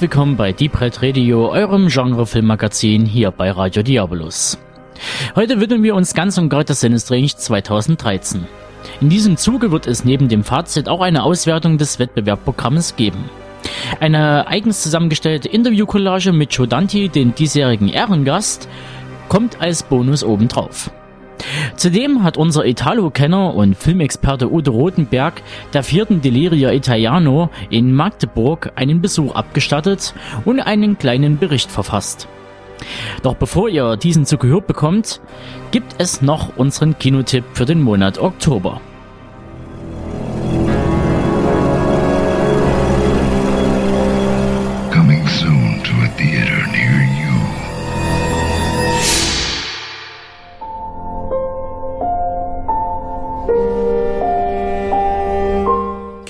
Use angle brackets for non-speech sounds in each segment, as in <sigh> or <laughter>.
Willkommen bei Deep Red Radio, eurem Genre-Filmmagazin hier bei Radio Diabolus. Heute widmen wir uns ganz und gar der Sinistrange 2013. In diesem Zuge wird es neben dem Fazit auch eine Auswertung des Wettbewerbprogramms geben. Eine eigens zusammengestellte Interviewcollage mit Joe Dante, den diesjährigen Ehrengast, kommt als Bonus obendrauf. Zudem hat unser Italo-Kenner und Filmexperte Udo Rotenberg der vierten Deliria Italiano in Magdeburg einen Besuch abgestattet und einen kleinen Bericht verfasst. Doch bevor ihr diesen zu gehört bekommt, gibt es noch unseren Kinotipp für den Monat Oktober.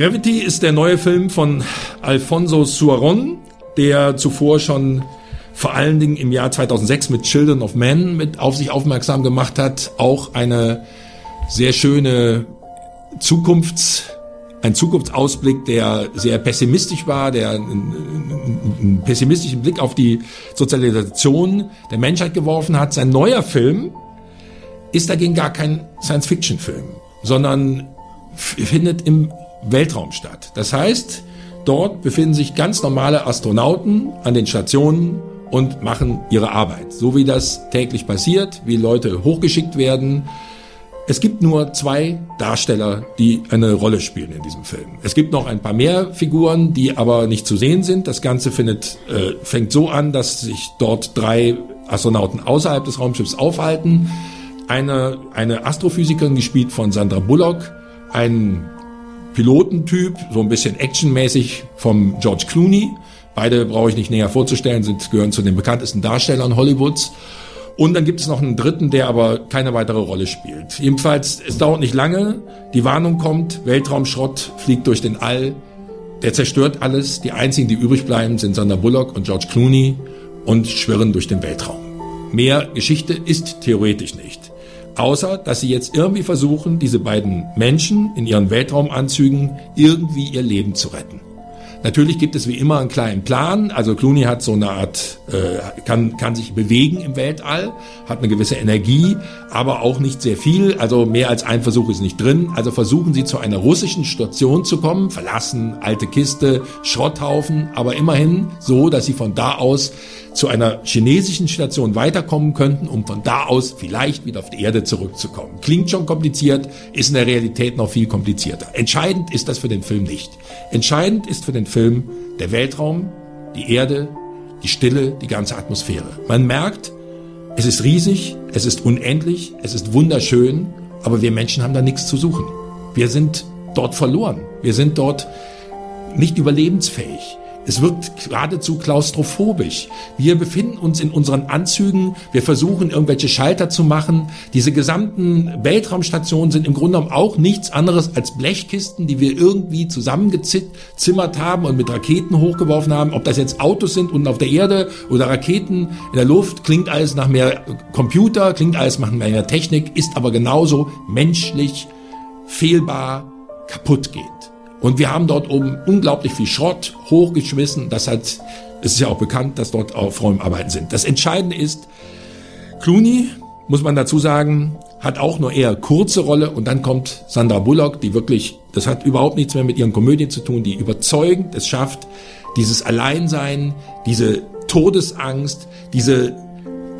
Gravity ist der neue Film von Alfonso Suaron, der zuvor schon vor allen Dingen im Jahr 2006 mit Children of Men mit auf sich aufmerksam gemacht hat. Auch eine sehr schöne Zukunfts, ein Zukunftsausblick, der sehr pessimistisch war, der einen, pessimistischen Blick auf die Sozialisation der Menschheit geworfen hat. Sein neuer Film ist dagegen gar kein Science-Fiction-Film, sondern findet im Weltraum statt. Das heißt, dort befinden sich ganz normale Astronauten an den Stationen und machen ihre Arbeit. So wie das täglich passiert, wie Leute hochgeschickt werden. Es gibt nur zwei Darsteller, die eine Rolle spielen in diesem Film. Es gibt noch ein paar mehr Figuren, die aber nicht zu sehen sind. Das Ganze findet, äh, fängt so an, dass sich dort drei Astronauten außerhalb des Raumschiffs aufhalten. Eine, eine Astrophysikerin, gespielt von Sandra Bullock, ein Pilotentyp, so ein bisschen actionmäßig vom George Clooney. Beide brauche ich nicht näher vorzustellen, sind, gehören zu den bekanntesten Darstellern Hollywoods. Und dann gibt es noch einen dritten, der aber keine weitere Rolle spielt. Jedenfalls, es dauert nicht lange, die Warnung kommt, Weltraumschrott fliegt durch den All, der zerstört alles. Die einzigen, die übrig bleiben, sind Sandra Bullock und George Clooney und schwirren durch den Weltraum. Mehr Geschichte ist theoretisch nicht. Außer, dass sie jetzt irgendwie versuchen, diese beiden Menschen in ihren Weltraumanzügen irgendwie ihr Leben zu retten. Natürlich gibt es wie immer einen kleinen Plan. Also Clooney hat so eine Art, äh, kann, kann sich bewegen im Weltall, hat eine gewisse Energie, aber auch nicht sehr viel. Also mehr als ein Versuch ist nicht drin. Also versuchen sie zu einer russischen Station zu kommen, verlassen, alte Kiste, Schrotthaufen, aber immerhin so, dass sie von da aus zu einer chinesischen Station weiterkommen könnten, um von da aus vielleicht wieder auf die Erde zurückzukommen. Klingt schon kompliziert, ist in der Realität noch viel komplizierter. Entscheidend ist das für den Film nicht. Entscheidend ist für den Film der Weltraum, die Erde, die Stille, die ganze Atmosphäre. Man merkt, es ist riesig, es ist unendlich, es ist wunderschön, aber wir Menschen haben da nichts zu suchen. Wir sind dort verloren. Wir sind dort nicht überlebensfähig. Es wird geradezu klaustrophobisch. Wir befinden uns in unseren Anzügen, wir versuchen irgendwelche Schalter zu machen. Diese gesamten Weltraumstationen sind im Grunde genommen auch nichts anderes als Blechkisten, die wir irgendwie zusammengezimmert haben und mit Raketen hochgeworfen haben. Ob das jetzt Autos sind unten auf der Erde oder Raketen in der Luft, klingt alles nach mehr Computer, klingt alles nach mehr Technik, ist aber genauso menschlich, fehlbar, kaputtgehend. Und wir haben dort oben unglaublich viel Schrott hochgeschmissen. Das hat, es ist ja auch bekannt, dass dort auch Frauen arbeiten sind. Das Entscheidende ist, Clooney, muss man dazu sagen, hat auch nur eher kurze Rolle und dann kommt Sandra Bullock, die wirklich, das hat überhaupt nichts mehr mit ihren Komödien zu tun, die überzeugend es schafft, dieses Alleinsein, diese Todesangst, diese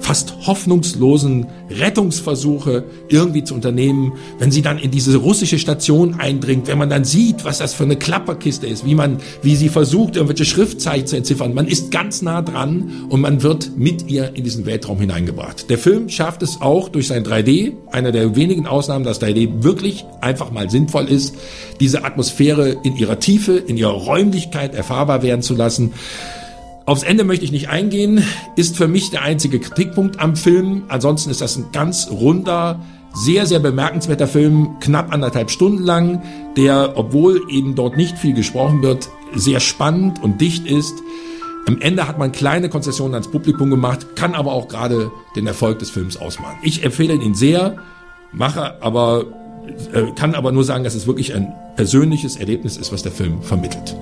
fast hoffnungslosen Rettungsversuche irgendwie zu unternehmen, wenn sie dann in diese russische Station eindringt, wenn man dann sieht, was das für eine Klapperkiste ist, wie man, wie sie versucht, irgendwelche Schriftzeichen zu entziffern. Man ist ganz nah dran und man wird mit ihr in diesen Weltraum hineingebracht. Der Film schafft es auch durch sein 3D, einer der wenigen Ausnahmen, dass 3D wirklich einfach mal sinnvoll ist, diese Atmosphäre in ihrer Tiefe, in ihrer Räumlichkeit erfahrbar werden zu lassen. Aufs Ende möchte ich nicht eingehen, ist für mich der einzige Kritikpunkt am Film. Ansonsten ist das ein ganz runder, Sehr, sehr bemerkenswerter Film, knapp anderthalb Stunden lang, der, obwohl eben dort nicht viel gesprochen wird, sehr spannend und dicht ist. Am Ende hat man kleine Konzessionen ans Publikum gemacht, kann aber auch gerade den Erfolg des Films ausmachen. Ich empfehle ihn sehr, mache aber, äh, kann aber nur sagen, dass es wirklich ein persönliches Erlebnis ist, was der Film vermittelt.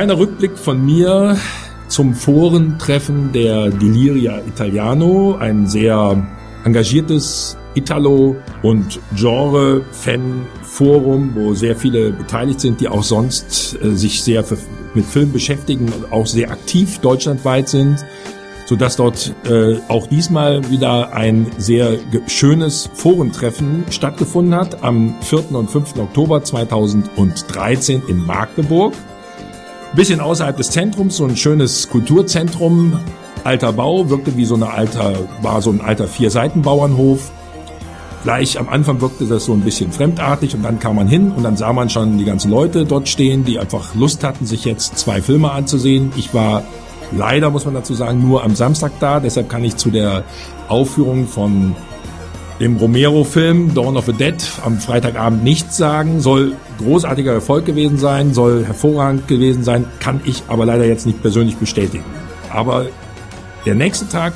Kleiner Rückblick von mir zum Forentreffen der Deliria Italiano, ein sehr engagiertes Italo- und Genre-Fan-Forum, wo sehr viele beteiligt sind, die auch sonst äh, sich sehr mit Film beschäftigen und auch sehr aktiv deutschlandweit sind, so dass dort äh, auch diesmal wieder ein sehr schönes Forentreffen stattgefunden hat am 4. und 5. Oktober 2013 in Magdeburg bisschen außerhalb des Zentrums, so ein schönes Kulturzentrum, alter Bau, wirkte wie so eine alter, war so ein alter Vier-Seiten-Bauernhof. Gleich am Anfang wirkte das so ein bisschen fremdartig und dann kam man hin und dann sah man schon die ganzen Leute dort stehen, die einfach Lust hatten, sich jetzt zwei Filme anzusehen. Ich war leider, muss man dazu sagen, nur am Samstag da, deshalb kann ich zu der Aufführung von dem Romero-Film Dawn of the Dead am Freitagabend nichts sagen. Soll großartiger Erfolg gewesen sein, soll hervorragend gewesen sein, kann ich aber leider jetzt nicht persönlich bestätigen. Aber der nächste Tag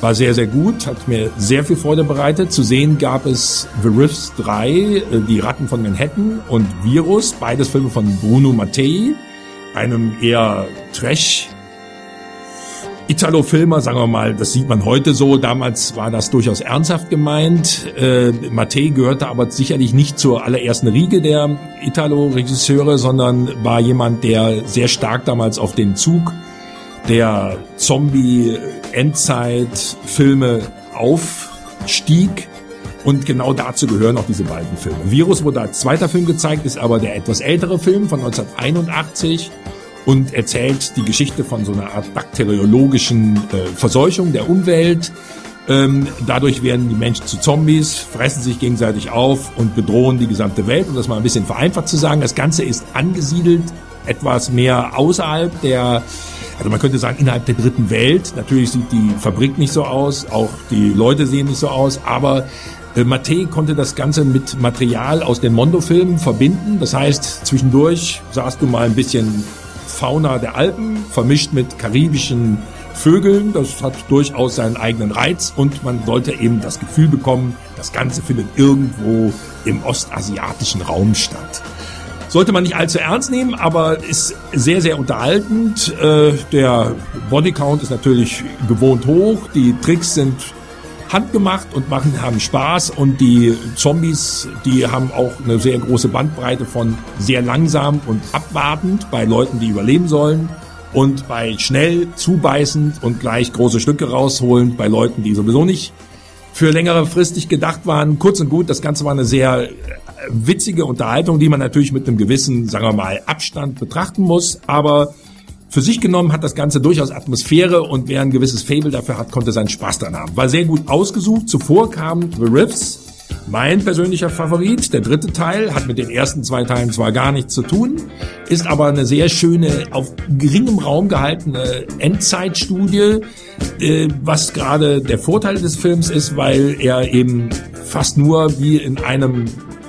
war sehr, sehr gut, hat mir sehr viel Freude bereitet. Zu sehen gab es The Riffs 3, äh, Die Ratten von Manhattan und Virus, beides Filme von Bruno Mattei, einem eher Trash Italo-Filmer, sagen wir mal, das sieht man heute so. Damals war das durchaus ernsthaft gemeint. Äh, Mattei gehörte aber sicherlich nicht zur allerersten Riege der Italo-Regisseure, sondern war jemand, der sehr stark damals auf den Zug der Zombie-Endzeit-Filme aufstieg. Und genau dazu gehören auch diese beiden Filme. Virus wurde als zweiter Film gezeigt, ist aber der etwas ältere Film von 1981 und erzählt die Geschichte von so einer Art bakteriologischen äh, Verseuchung der Umwelt. Ähm, dadurch werden die Menschen zu Zombies, fressen sich gegenseitig auf und bedrohen die gesamte Welt. Um das mal ein bisschen vereinfacht zu sagen, das Ganze ist angesiedelt etwas mehr außerhalb der, also man könnte sagen innerhalb der dritten Welt. Natürlich sieht die Fabrik nicht so aus, auch die Leute sehen nicht so aus, aber äh, Mattei konnte das Ganze mit Material aus den Mondo-Filmen verbinden. Das heißt, zwischendurch sahst du mal ein bisschen Fauna der Alpen, vermischt mit karibischen Vögeln. Das hat durchaus seinen eigenen Reiz und man sollte eben das Gefühl bekommen, das Ganze findet irgendwo im ostasiatischen Raum statt. Sollte man nicht allzu ernst nehmen, aber ist sehr, sehr unterhaltend. Äh, der Bodycount ist natürlich gewohnt hoch. Die Tricks sind handgemacht und machen, haben Spaß. Und die Zombies, die haben auch eine sehr große Bandbreite von sehr langsam und abwartend bei Leuten, die überleben sollen. Und bei schnell zubeißend und gleich große Stücke rausholen bei Leuten, die sowieso nicht für längere fristig gedacht waren. Kurz und gut, das Ganze war eine sehr äh, witzige Unterhaltung, die man natürlich mit einem gewissen, sagen wir mal, Abstand betrachten muss, aber für sich genommen hat das Ganze durchaus Atmosphäre und wer ein gewisses Fable dafür hat, konnte seinen Spaß dran haben. War sehr gut ausgesucht. Zuvor kam The Riffs, mein persönlicher Favorit. Der dritte Teil hat mit den ersten zwei Teilen zwar gar nichts zu tun, ist aber eine sehr schöne, auf geringem Raum gehaltene Endzeitstudie, äh, was gerade der Vorteil des Films ist, weil er eben fast nur wie in einem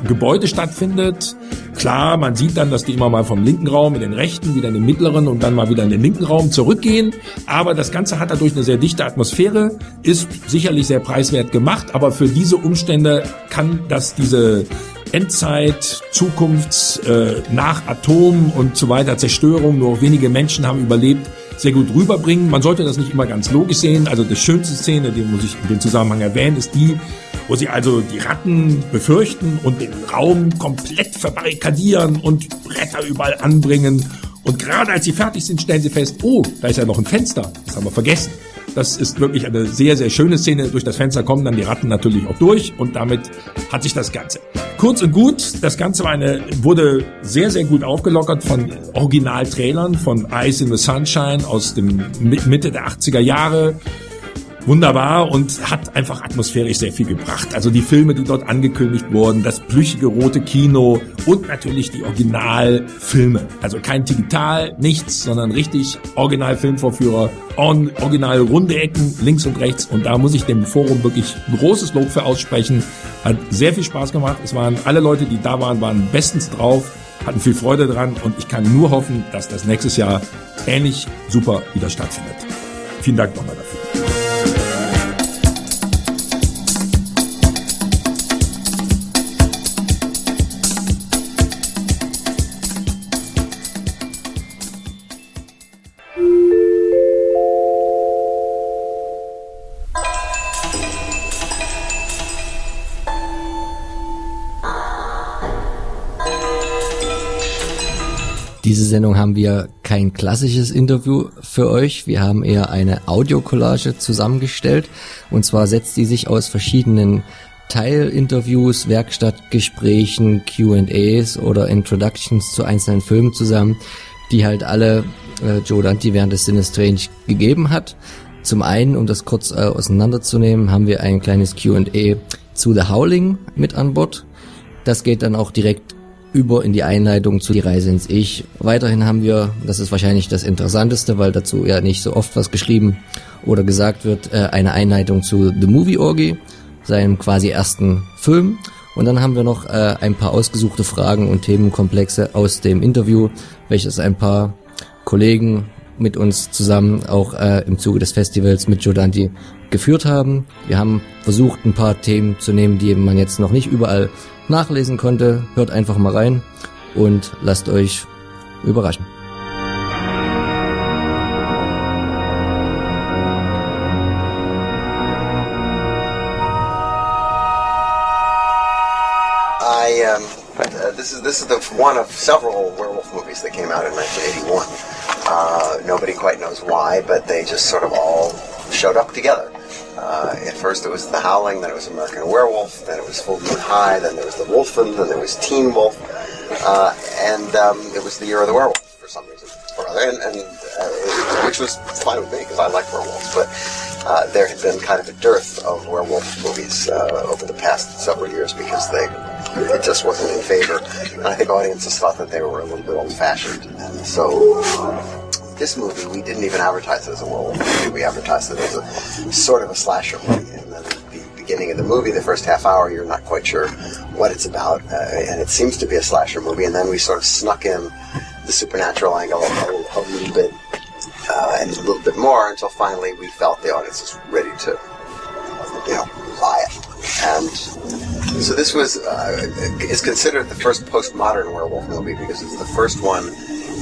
Gebäude stattfindet. Klar, man sieht dann, dass die immer mal vom linken Raum in den rechten, wieder in den mittleren und dann mal wieder in den linken Raum zurückgehen. Aber das Ganze hat dadurch eine sehr dichte Atmosphäre, ist sicherlich sehr preiswert gemacht, aber für diese Umstände kann das diese Endzeit, Zukunfts, äh, nach Atom und so weiter, Zerstörung, nur wenige Menschen haben überlebt, sehr gut rüberbringen. Man sollte das nicht immer ganz logisch sehen. Also die schönste Szene, die muss ich in dem Zusammenhang erwähnen, ist die, wo sie also die Ratten befürchten und den Raum komplett verbarrikadieren und Bretter überall anbringen. Und gerade als sie fertig sind, stellen sie fest, oh, da ist ja noch ein Fenster. Das haben wir vergessen. Das ist wirklich eine sehr, sehr schöne Szene. Durch das Fenster kommen dann die Ratten natürlich auch durch und damit hat sich das Ganze. Kurz und gut, das Ganze war eine, wurde sehr, sehr gut aufgelockert von Originaltrailern von Ice in the Sunshine aus dem Mitte der 80er Jahre wunderbar und hat einfach atmosphärisch sehr viel gebracht. Also die Filme, die dort angekündigt wurden, das plüschige rote Kino und natürlich die Originalfilme. Also kein digital, nichts, sondern richtig Originalfilmvorführer, original runde Ecken links und rechts. Und da muss ich dem Forum wirklich großes Lob für aussprechen. Hat sehr viel Spaß gemacht. Es waren alle Leute, die da waren, waren bestens drauf, hatten viel Freude dran und ich kann nur hoffen, dass das nächstes Jahr ähnlich super wieder stattfindet. Vielen Dank nochmal dafür. Diese Sendung haben wir kein klassisches Interview für euch. Wir haben eher eine Audiokollage zusammengestellt. Und zwar setzt die sich aus verschiedenen Teilinterviews, Werkstattgesprächen, Q&As oder Introductions zu einzelnen Filmen zusammen, die halt alle äh, Joe Dante während des Sinne Strange gegeben hat. Zum einen, um das kurz äh, auseinanderzunehmen, haben wir ein kleines Q&A zu The Howling mit an Bord. Das geht dann auch direkt über in die Einleitung zu Die Reise ins Ich. Weiterhin haben wir, das ist wahrscheinlich das Interessanteste, weil dazu ja nicht so oft was geschrieben oder gesagt wird, äh, eine Einleitung zu The Movie Orgy, seinem quasi ersten Film. Und dann haben wir noch äh, ein paar ausgesuchte Fragen und Themenkomplexe aus dem Interview, welches ein paar Kollegen mit uns zusammen auch äh, im Zuge des Festivals mit Jodanti geführt haben. Wir haben versucht, ein paar Themen zu nehmen, die man jetzt noch nicht überall nachlesen konnte. Hört einfach mal rein und lasst euch überraschen. I um, uh, this is this is the one of several werewolf movies that came out in 1981. Uh, nobody quite knows why, but they just sort of all showed up together. Uh, at first it was The Howling, then it was American Werewolf, then it was Full Moon High, then there was The Wolfen, then there was Teen Wolf, uh, and um, it was the Year of the Werewolf for some reason or other, and, and uh, which was fine with me because I like werewolves. But uh, there had been kind of a dearth of werewolf movies uh, over the past several years because they it just wasn't in favor, and I think audiences thought that they were a little bit old-fashioned, and so this movie, we didn't even advertise it as a werewolf movie. We advertised it as a sort of a slasher movie. And then the beginning of the movie, the first half hour, you're not quite sure what it's about, uh, and it seems to be a slasher movie. And then we sort of snuck in the supernatural angle a, a, little bit uh, and a little bit more until finally we felt the audience was ready to, you know, buy it. And so this was uh, is considered the first postmodern werewolf movie because it's the first one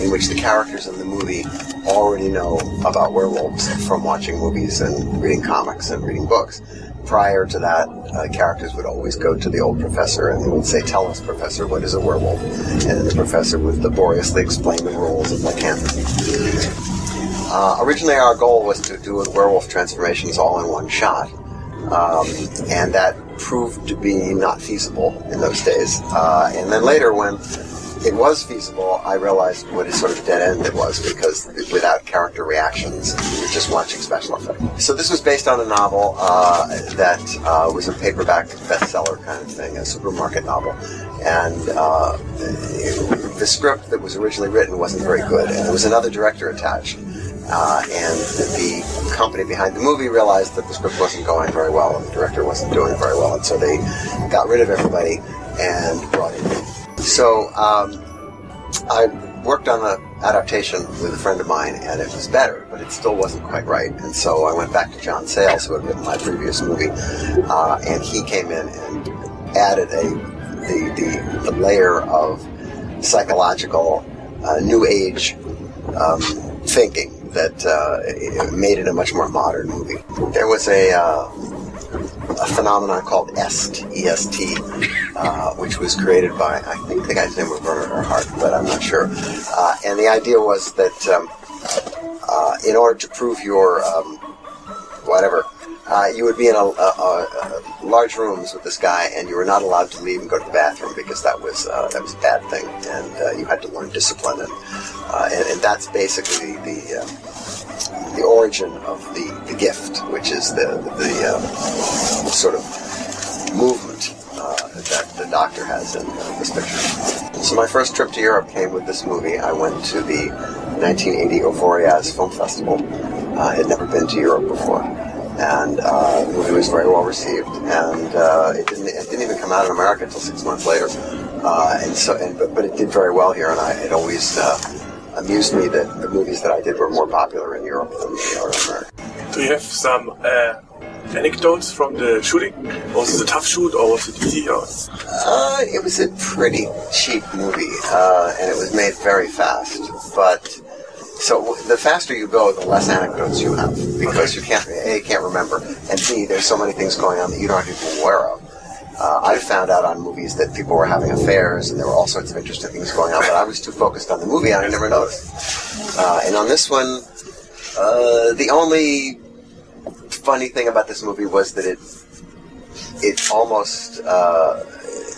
in which the characters in the movie already know about werewolves from watching movies and reading comics and reading books. Prior to that, uh, characters would always go to the old professor and they would say, Tell us, Professor, what is a werewolf? And the professor would laboriously explain the rules of lycanthropy. Uh, originally, our goal was to do werewolf transformations all in one shot. Um, and that proved to be not feasible in those days. Uh, and then later, when it was feasible, I realized what a sort of dead end it was because without character reactions, you're just watching special effects. So this was based on a novel uh, that uh, was a paperback bestseller kind of thing, a supermarket novel, and uh, the script that was originally written wasn't very good, and there was another director attached. Uh, and the company behind the movie realized that the script wasn't going very well and the director wasn't doing very well, and so they got rid of everybody and brought in. So um, I worked on an adaptation with a friend of mine, and it was better, but it still wasn't quite right. And so I went back to John Sayles, who had written my previous movie, uh, and he came in and added a the the, the layer of psychological uh, new age um, thinking that uh, it made it a much more modern movie. There was a uh, a phenomenon called EST, E-S-T, uh, which was created by I think the guy's name was Werner Hart, but I'm not sure. Uh, and the idea was that um, uh, in order to prove your um, whatever. Uh, you would be in a, a, a, large rooms with this guy, and you were not allowed to leave and go to the bathroom because that was uh, that was a bad thing, and uh, you had to learn discipline, and and, and that's basically the the origin of the, the gift, which is the the, uh, sort of movement uh, that the doctor has in uh, this picture. So my first trip to Europe came with this movie. I went to the 1980 Euphoria Film Festival. I had never been to Europe before and uh, the movie was very well received. And uh, it didn't it didn't even come out in America until six months later. Uh, and so, and, but, but it did very well here, and I, it always uh, amused me that the movies that I did were more popular in Europe than they are in America. Do you have some uh, anecdotes from the shooting? Was it a tough shoot or was it easy? Or? Uh, it was a pretty cheap movie, uh, and it was made very fast. But so the faster you go, the less anecdotes you have because you can't a you can't remember, and b there's so many things going on that you don't even aware of. Uh, I found out on movies that people were having affairs, and there were all sorts of interesting things going on, but I was too focused on the movie, and I never noticed. Uh, and on this one, uh, the only funny thing about this movie was that it it almost uh,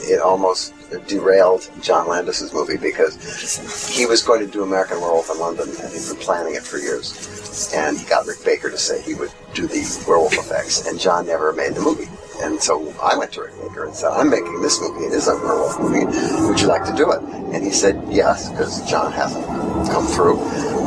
it almost derailed John Landis's movie because he was going to do American Werewolf in London and he'd been planning it for years. And he got Rick Baker to say he would do the werewolf effects, and John never made the movie. And so I went to Rick Baker and said, I'm making this movie. It is a werewolf movie. Would you like to do it? And he said yes, because John hasn't come through.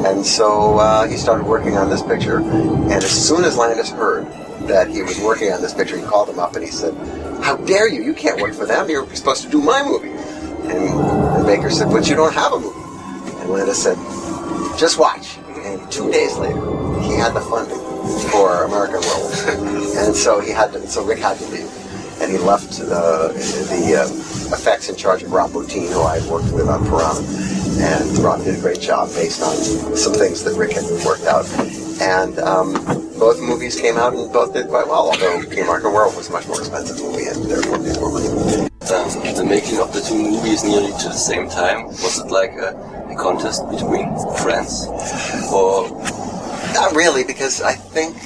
And so uh, he started working on this picture. And as soon as Landis heard that he was working on this picture, he called him up and he said, How dare you? You can't work for them. You're supposed to do my movie. And, Baker said, But you don't have a movie. And Landis said, Just watch. And two days later, he had the funding for American Werewolf. <laughs> and so he had to, so Rick had to leave. And he left uh, the uh, effects in charge of Rob Bottin, who I worked with on Piranha. And Rob did a great job based on some things that Rick had worked out. And um, both movies came out and both did quite well, although The American Werewolf was much more expensive movie and therefore made more money. Um, the making of the two movies nearly to the same time, was it like a, a contest between friends? Or Not really, because I think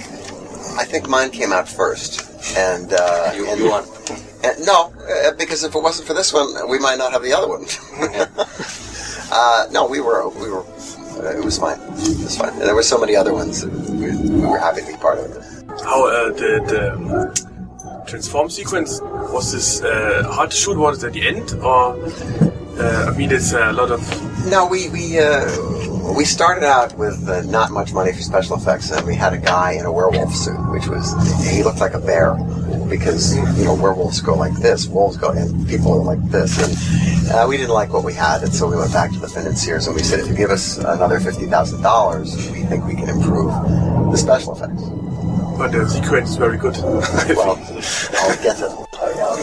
I think mine came out first, and uh, you, and, you won? and- no, uh, because if it wasn't for this one, we might not have the other one. <laughs> uh, no, we were we were. Uh, it was fine. It was fine. And there were so many other ones. That we, we were happy to be part of it. How uh, the, the transform sequence was this uh, hard to shoot? Was it at the end, or uh, I mean, it's a lot of No, we we uh, we started out with uh, not much money for special effects, and we had a guy in a werewolf suit, which was he looked like a bear because you know werewolves go like this, wolves go, and people are like this, and uh, we didn't like what we had, and so we went back to the financiers and we said, if you give us another fifty thousand dollars, we think we can improve the special effects. but the sequence is very good. Well, I'll get it.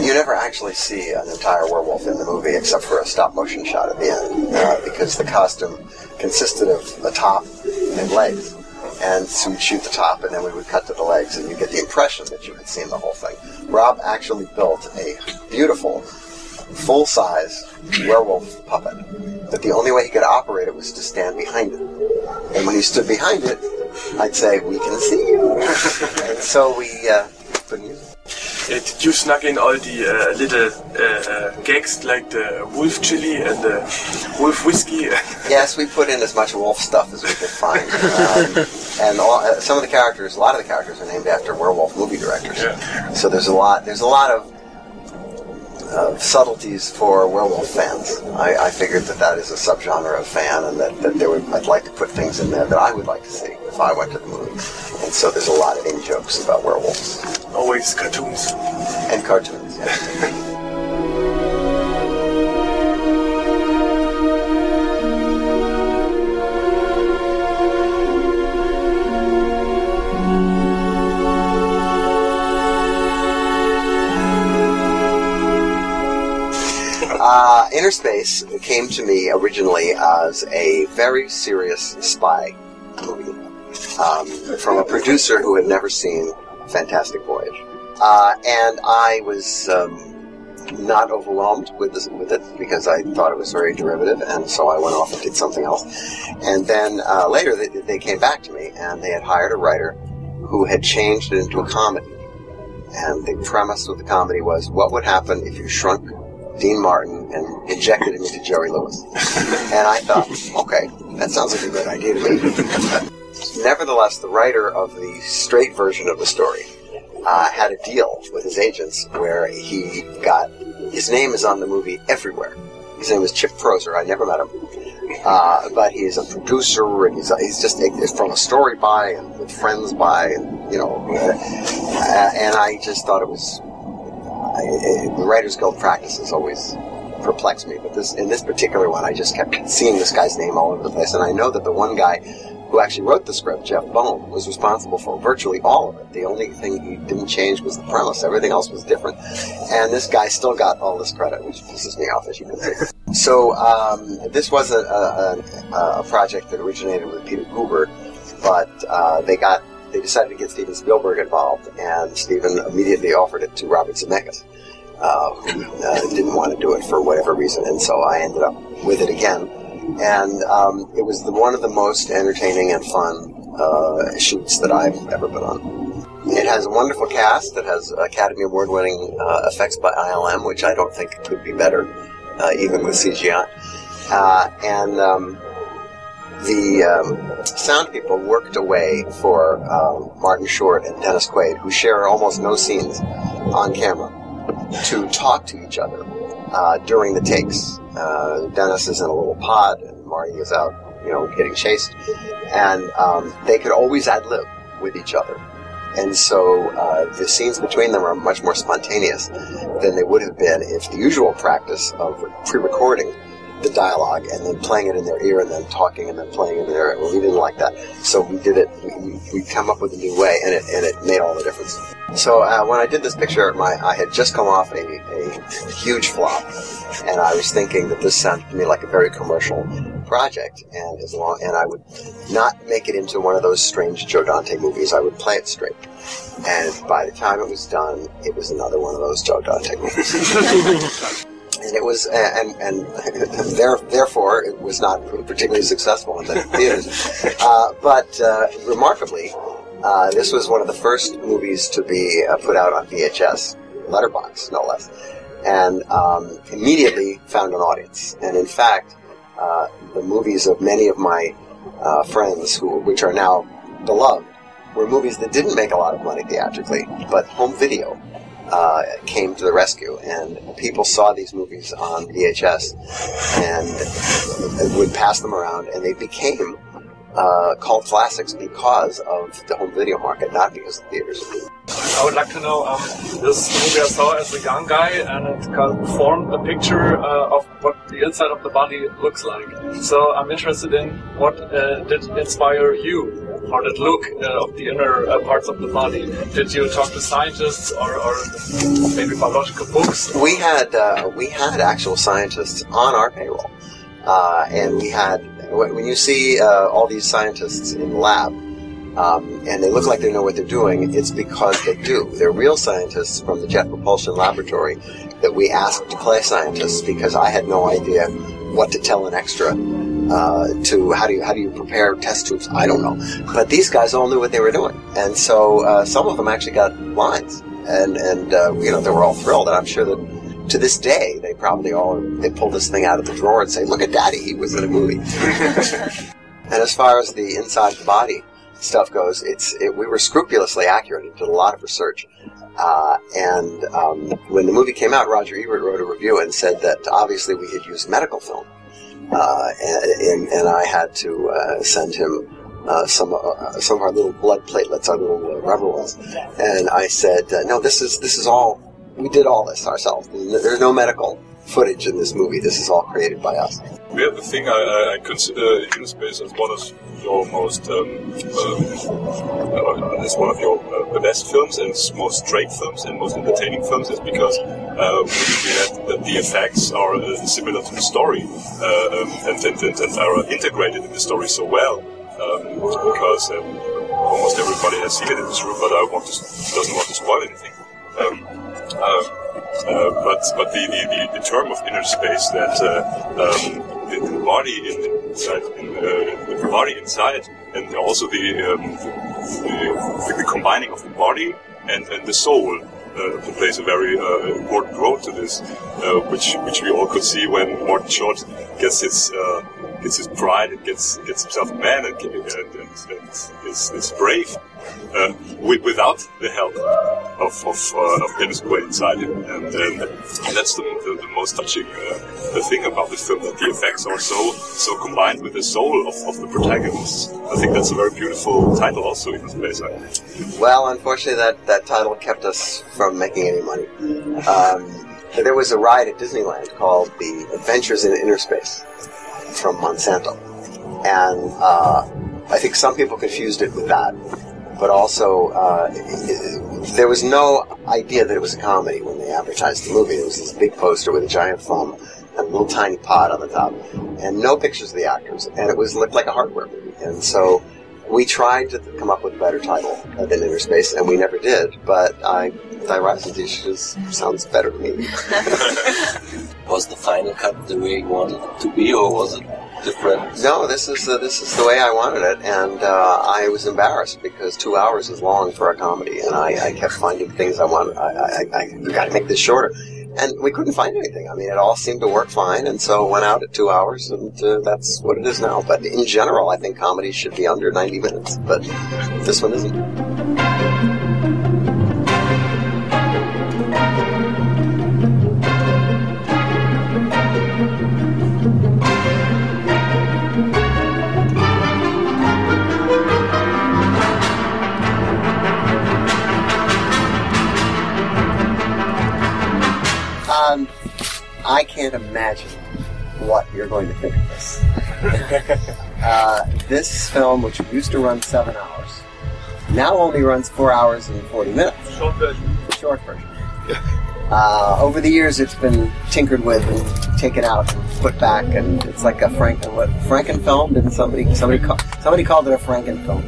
You never actually see an entire werewolf in the movie except for a stop motion shot at the end, uh, because the costume consisted of a top and legs. And so we'd shoot the top, and then we would cut to the legs, and you get the impression that you had seen the whole thing. Rob actually built a beautiful, full-size werewolf puppet, but the only way he could operate it was to stand behind it. And when he stood behind it, I'd say, "We can see you." <laughs> and so we uh, put music. Did you snug in all the uh, little uh, uh, gags like the wolf chili and the wolf whiskey? <laughs> Yes, we put in as much wolf stuff as we could find, <laughs> um, and all, uh, some of the characters, a lot of the characters, are named after werewolf movie directors. Yeah. So there's a lot. There's a lot of uh, subtleties for werewolf fans. I, I figured that that is a subgenre of fan, and that, that there would, I'd like to put things in there that I would like to see if I went to the movie. And so there's a lot of in jokes about werewolves Always cartoons. and cartoons. Yeah. <laughs> Uh, came to me originally as a very serious spy movie. um, from a producer who had never seen Fantastic Voyage. Uh, and I was um, not overwhelmed with, this, with it because I thought it was very derivative, and so I went off and did something else. And then uh, later they, they came back to me, and they had hired a writer who had changed it into a comedy. And the premise of the comedy was what would happen if you shrunk Dean Martin and injected him into Jerry Lewis. and I thought, okay, that sounds like a good idea to me. Nevertheless, the writer of the straight version of the story uh, had a deal with his agents where he got his name is on the movie everywhere. His name is Chip Proser. I never met him, uh, but he's a producer and he's he's just from a story by and with friends by and you know, uh, and I just thought it was I, the Writers Guild practices always perplexed me, but this in this particular one, I just kept seeing this guy's name all over the place, and I know that the one guy who actually wrote the script, Jeff Bone, was responsible for virtually all of it. The only thing he didn't change was the premise. Everything else was different. And this guy still got all this credit, which pisses me off, as you can see. So um, this was a, a, a, project that originated with Peter Guber, but uh, they got they decided to get Steven Spielberg involved, and Steven immediately offered it to Robert Zemeckis. Uh, who uh, didn't want to do it for whatever reason, and so I ended up with it again and um, it was the, one of the most entertaining and fun uh, shoots that I've ever been on. It has a wonderful cast. It has Academy Award winning uh, effects by ILM, which I don't think could be better, uh, even with CGI. Uh, and um, the um, sound people worked away for um, Martin Short and Dennis Quaid, who share almost no scenes on camera, to talk to each other uh, during the takes. Uh, Dennis is in a little pod, and Marty is out, you know, getting chased, and um, they could always ad lib with each other. And so uh, the scenes between them are much more spontaneous than they would have been if the usual practice of pre-recording the dialogue and then playing it in their ear and then talking and then playing it in their ear. Well, we didn't like that, so we did it. We, we come up with a new way, and it and it made all the difference. So uh, when I did this picture, my I had just come off a, a huge flop, and I was thinking that this sounded to me like a very commercial project, and as long and I would not make it into one of those strange Joe Dante movies. I would play it straight, and by the time it was done, it was another one of those Joe Dante movies. <laughs> <laughs> and it was and and <laughs> there, therefore it was not particularly successful in the theaters. <laughs> Uh, but uh, remarkably, uh, this was one of the first movies to be uh, put out on VHS, letterbox, no less, and um, immediately found an audience. And in fact, uh, the movies of many of my uh, friends, who which are now beloved, were movies that didn't make a lot of money theatrically, but home video uh, came to the rescue, and people saw these movies on VHS and would pass them around, and they became uh, cult classics because of the home video market, not because of theaters. I would like to know um, this movie I saw as a young guy, and it kind of formed a picture uh, of what the inside of the body looks like. So I'm interested in what uh, did inspire you. How did look uh, of the inner uh, parts of the body? Did you talk to scientists or, or maybe biological books? We had uh, we had actual scientists on our payroll, and we had when you see uh, all these scientists in the lab, um, and they look like they know what they're doing, it's because they do. They're real scientists from the Jet Propulsion Laboratory that we asked to play scientists because I had no idea what to tell an extra. Uh, to how do you how do you prepare test tubes? I don't know, but these guys all knew what they were doing, and so uh, some of them actually got lines, and and uh, you know they were all thrilled, and I'm sure that to this day, they probably all they pull this thing out of the drawer and say, "Look at Daddy, he was in a movie." <laughs> and as far as the inside the body stuff goes, it's it, we were scrupulously accurate and did a lot of research. Uh, and um, when the movie came out, Roger Ebert wrote a review and said that obviously we had used medical film, uh, and, and, I had to uh, send him uh, some uh, some of our little blood platelets, our little uh, rubber ones, and I said, uh, "No, this is this is all we did all this ourselves. There's no medical footage in this movie. This is all created by us. Yeah, the thing I, I consider Space as one of your most um, uh, as one of your uh, best films and most straight films and most entertaining films is because uh, the, the effects are uh, similar to the story uh, um, and, and, and, are integrated in the story so well. um, because um, almost everybody has seen it in this room, but I want to, doesn't want to spoil anything. Uh, uh, but but the, the, the, term of inner space that uh, um, the, the body in, inside in, the body inside and also the, um, the, combining of the body and, and the soul uh, plays a very uh, important role to this, uh, which which we all could see when Morton Short gets his gets his pride and gets gets himself a man and, and, and, and is, is brave uh, wi- without the help of of, uh, of Dennis Quaid inside him, and, and, that's the, the, the most touching uh, thing about the film that the effects are so so combined with the soul of, of the protagonist. I think that's a very beautiful title also in this place. Well, unfortunately, that, that title kept us from making any money. Um, there was a ride at Disneyland called The Adventures in Inner Space from Monsanto. And uh, I think some people confused it with that. But also, uh, there was no idea that it was a comedy when they advertised the movie. It was this big poster with a giant thumb and a little tiny pod on the top, and no pictures of the actors. And it was looked like a hardware movie. And so we tried to come up with a better title than Inner Space, and we never did. But I, Thy Rising just sounds better to me. <laughs> Was the final cut the way you wanted it to be, or was it different? No, this is uh, this is the way I wanted it, and uh, I was embarrassed because two hours is long for a comedy, and I, I kept finding things I want. I, I, I got to make this shorter, and we couldn't find anything. I mean, it all seemed to work fine, and so it went out at two hours, and uh, that's what it is now. But in general, I think comedies should be under ninety minutes, but this one isn't. Imagine what you're going to think of this. <laughs> uh, this film, which used to run seven hours, now only runs four hours and 40 minutes. Short version. Short version. Uh, over the years, it's been tinkered with and taken out and put back, and it's like a Frank what Frankenfilm. Didn't somebody somebody call, somebody called it a Frankenfilm?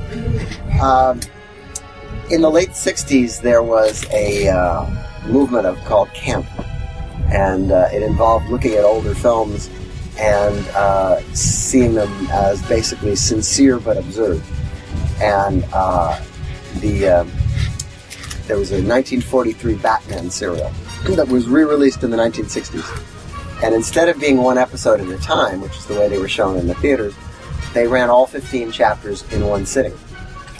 Um, in the late '60s, there was a uh, movement of called camp, and uh, it involved looking at older films and uh, seeing them as basically sincere but absurd. And uh, the um, there was a 1943 Batman serial that was re-released in the 1960s, and instead of being one episode at a time, which is the way they were shown in the theaters, they ran all 15 chapters in one sitting.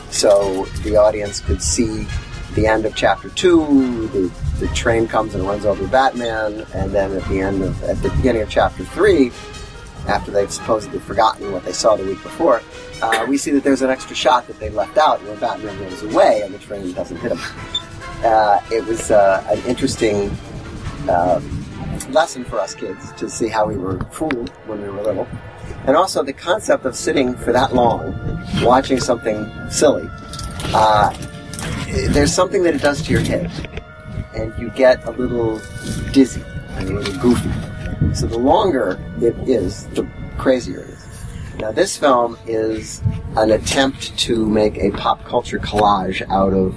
So the audience could see the end of chapter two, the, the train comes and runs over Batman, and then at the end of at the beginning of chapter three, after they've supposedly forgotten what they saw the week before, uh, we see that there's an extra shot that they left out where Batman goes away and the train doesn't hit him. <laughs> Uh, it was uh, an interesting uh, lesson for us kids to see how we were fooled when we were little. And also the concept of sitting for that long, watching something silly, uh, there's something that it does to your head. And you get a little dizzy and a little goofy. So the longer it is, the crazier it is. Now this film is an attempt to make a pop culture collage out of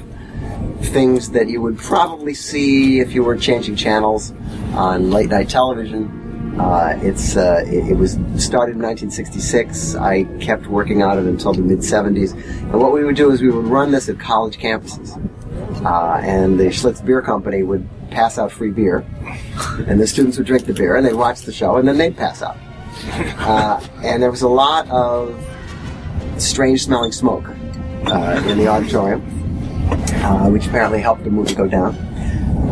things that you would probably see if you were changing channels on late night television. Uh, it's uh, it, it was started in 1966. I kept working on it until the mid 70s, and what we would do is we would run this at college campuses, uh, and the Schlitz Beer Company would pass out free beer, and the students would drink the beer, and they'd watch the show, and then they'd pass out. Uh, and there was a lot of strange smelling smoke uh, in the auditorium, uh, which apparently helped the movie go down.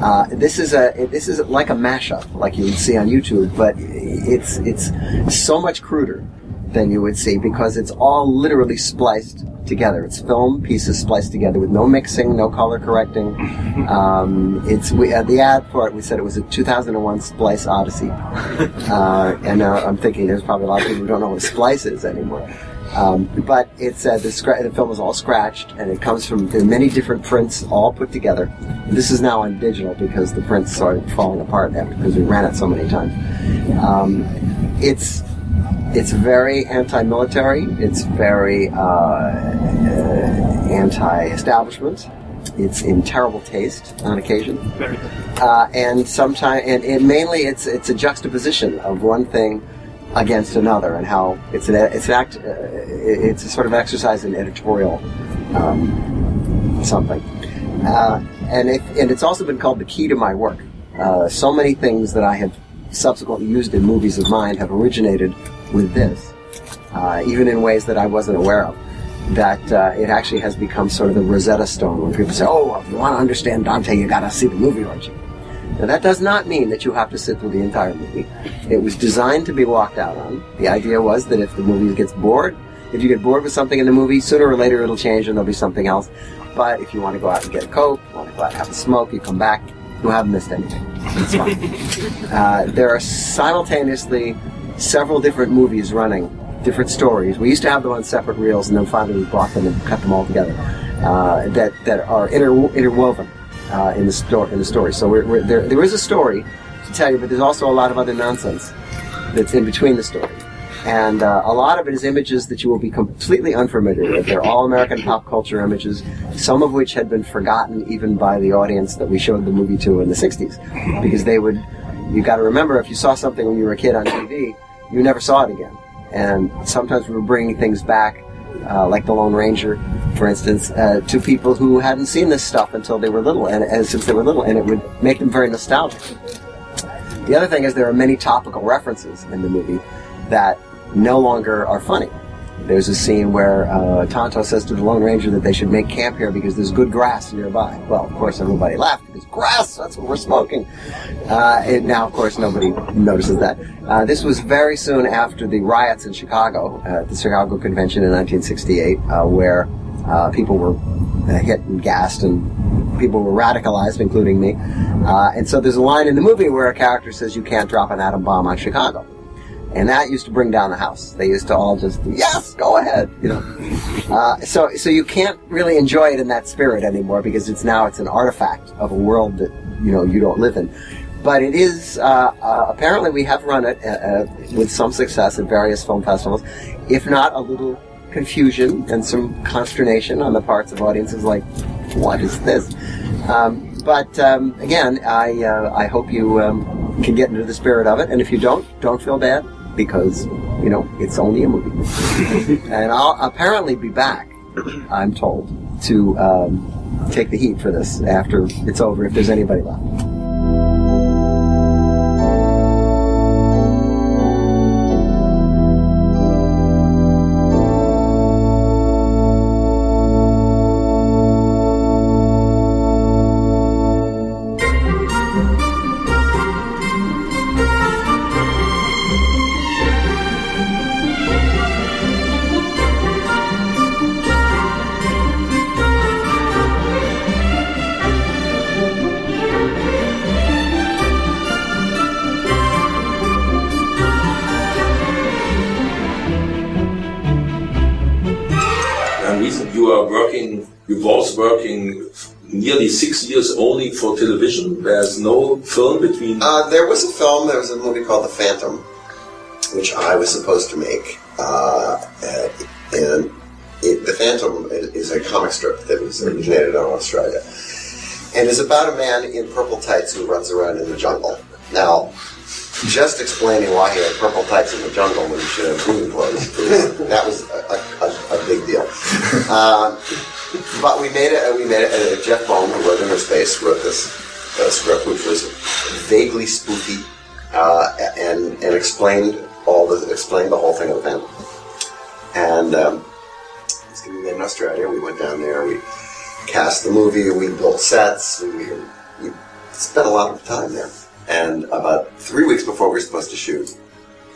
Uh, this is a this is like a mashup, like you would see on YouTube, but it's it's so much cruder than you would see because it's all literally spliced together. It's film pieces spliced together with no mixing, no color correcting. <laughs> Um, it's we, uh, the ad for it. We said it was a 2001 Splice Odyssey, <laughs> uh, and uh, I'm thinking there's probably a lot of people who don't know what splice is anymore. Um, but it's uh, the, scra- the film is all scratched, and it comes from many different prints all put together. This is now on digital because the prints started falling apart after because we ran it so many times. Um, it's it's very anti-military. It's very uh, uh, anti-establishment. It's in terrible taste on occasion, uh, and sometimes, and, and mainly, it's it's a juxtaposition of one thing against another, and how it's an it's an act, uh, it's a sort of exercise in editorial um, something. Uh, and it, and it's also been called the key to my work. Uh, so many things that I have subsequently used in movies of mine have originated with this, uh, even in ways that I wasn't aware of. That uh, it actually has become sort of the Rosetta Stone when people say, "Oh, if you want to understand Dante, you got to see the movie, you?" Now that does not mean that you have to sit through the entire movie. It was designed to be walked out on. The idea was that if the movie gets bored, if you get bored with something in the movie, sooner or later it'll change and there'll be something else. But if you want to go out and get a coke, you want to go out and have a smoke, you come back, you haven't missed anything. It's fine. <laughs> uh, there are simultaneously several different movies running, different stories. We used to have them on separate reels, and then finally we brought them and cut them all together. Uh, that that are inter- interwoven uh, in the story. In the story, so we're, we're, there there is a story to tell you, but there's also a lot of other nonsense that's in between the story. And uh, a lot of it is images that you will be completely unfamiliar with. They're all American pop culture images, some of which had been forgotten even by the audience that we showed the movie to in the 60s. Because they would, you got to remember, if you saw something when you were a kid on TV, you never saw it again. And sometimes we were bringing things back, uh, like The Lone Ranger, for instance, uh, to people who hadn't seen this stuff until they were little, and, and since they were little, and it would make them very nostalgic. The other thing is there are many topical references in the movie that no longer are funny. There's a scene where uh, Tonto says to the Lone Ranger that they should make camp here because there's good grass nearby. Well, of course, everybody laughed because grass, that's what we're smoking. Uh, and now, of course, nobody notices that. Uh, this was very soon after the riots in Chicago, uh, at the Chicago Convention in 1968, uh, where uh, people were hit and gassed and people were radicalized, including me. And so there's a line in the movie where a character says, You can't drop an atom bomb on Chicago. And that used to bring down the house. They used to all just, yes, go ahead, you know. <laughs> Uh, so, so you can't really enjoy it in that spirit anymore because it's now it's an artifact of a world that you know you don't live in. But it is uh, uh, apparently we have run it uh, uh, with some success at various film festivals, if not a little confusion and some consternation on the parts of audiences like, what is this? Um, but um, again, I uh, I hope you um, can get into the spirit of it, and if you don't, don't feel bad because you know it's only a movie. <laughs> and I'll apparently be back. I'm told to um, take the heat for this after it's over, if there's anybody left. Years only for television. There's no film between. Uh, there was a film, there was a movie called The Phantom, which I was supposed to make. Uh, uh, and it, The Phantom is a comic strip that was originated in Australia. And is about a man in purple tights who runs around in the jungle. Now, just explaining why he had purple tights in the jungle when he should have green clothes. that was a, a, a, big deal. Um, but we made it. We made it. Jeff Bone, who wrote Inner Space, wrote this uh, script, which was vaguely spooky uh, and and explained all the explained the whole thing of the And um, it's going to be made in Australia. We went down there. We cast the movie. We built sets. We, we spent a lot of time there. And about three weeks before we were supposed to shoot,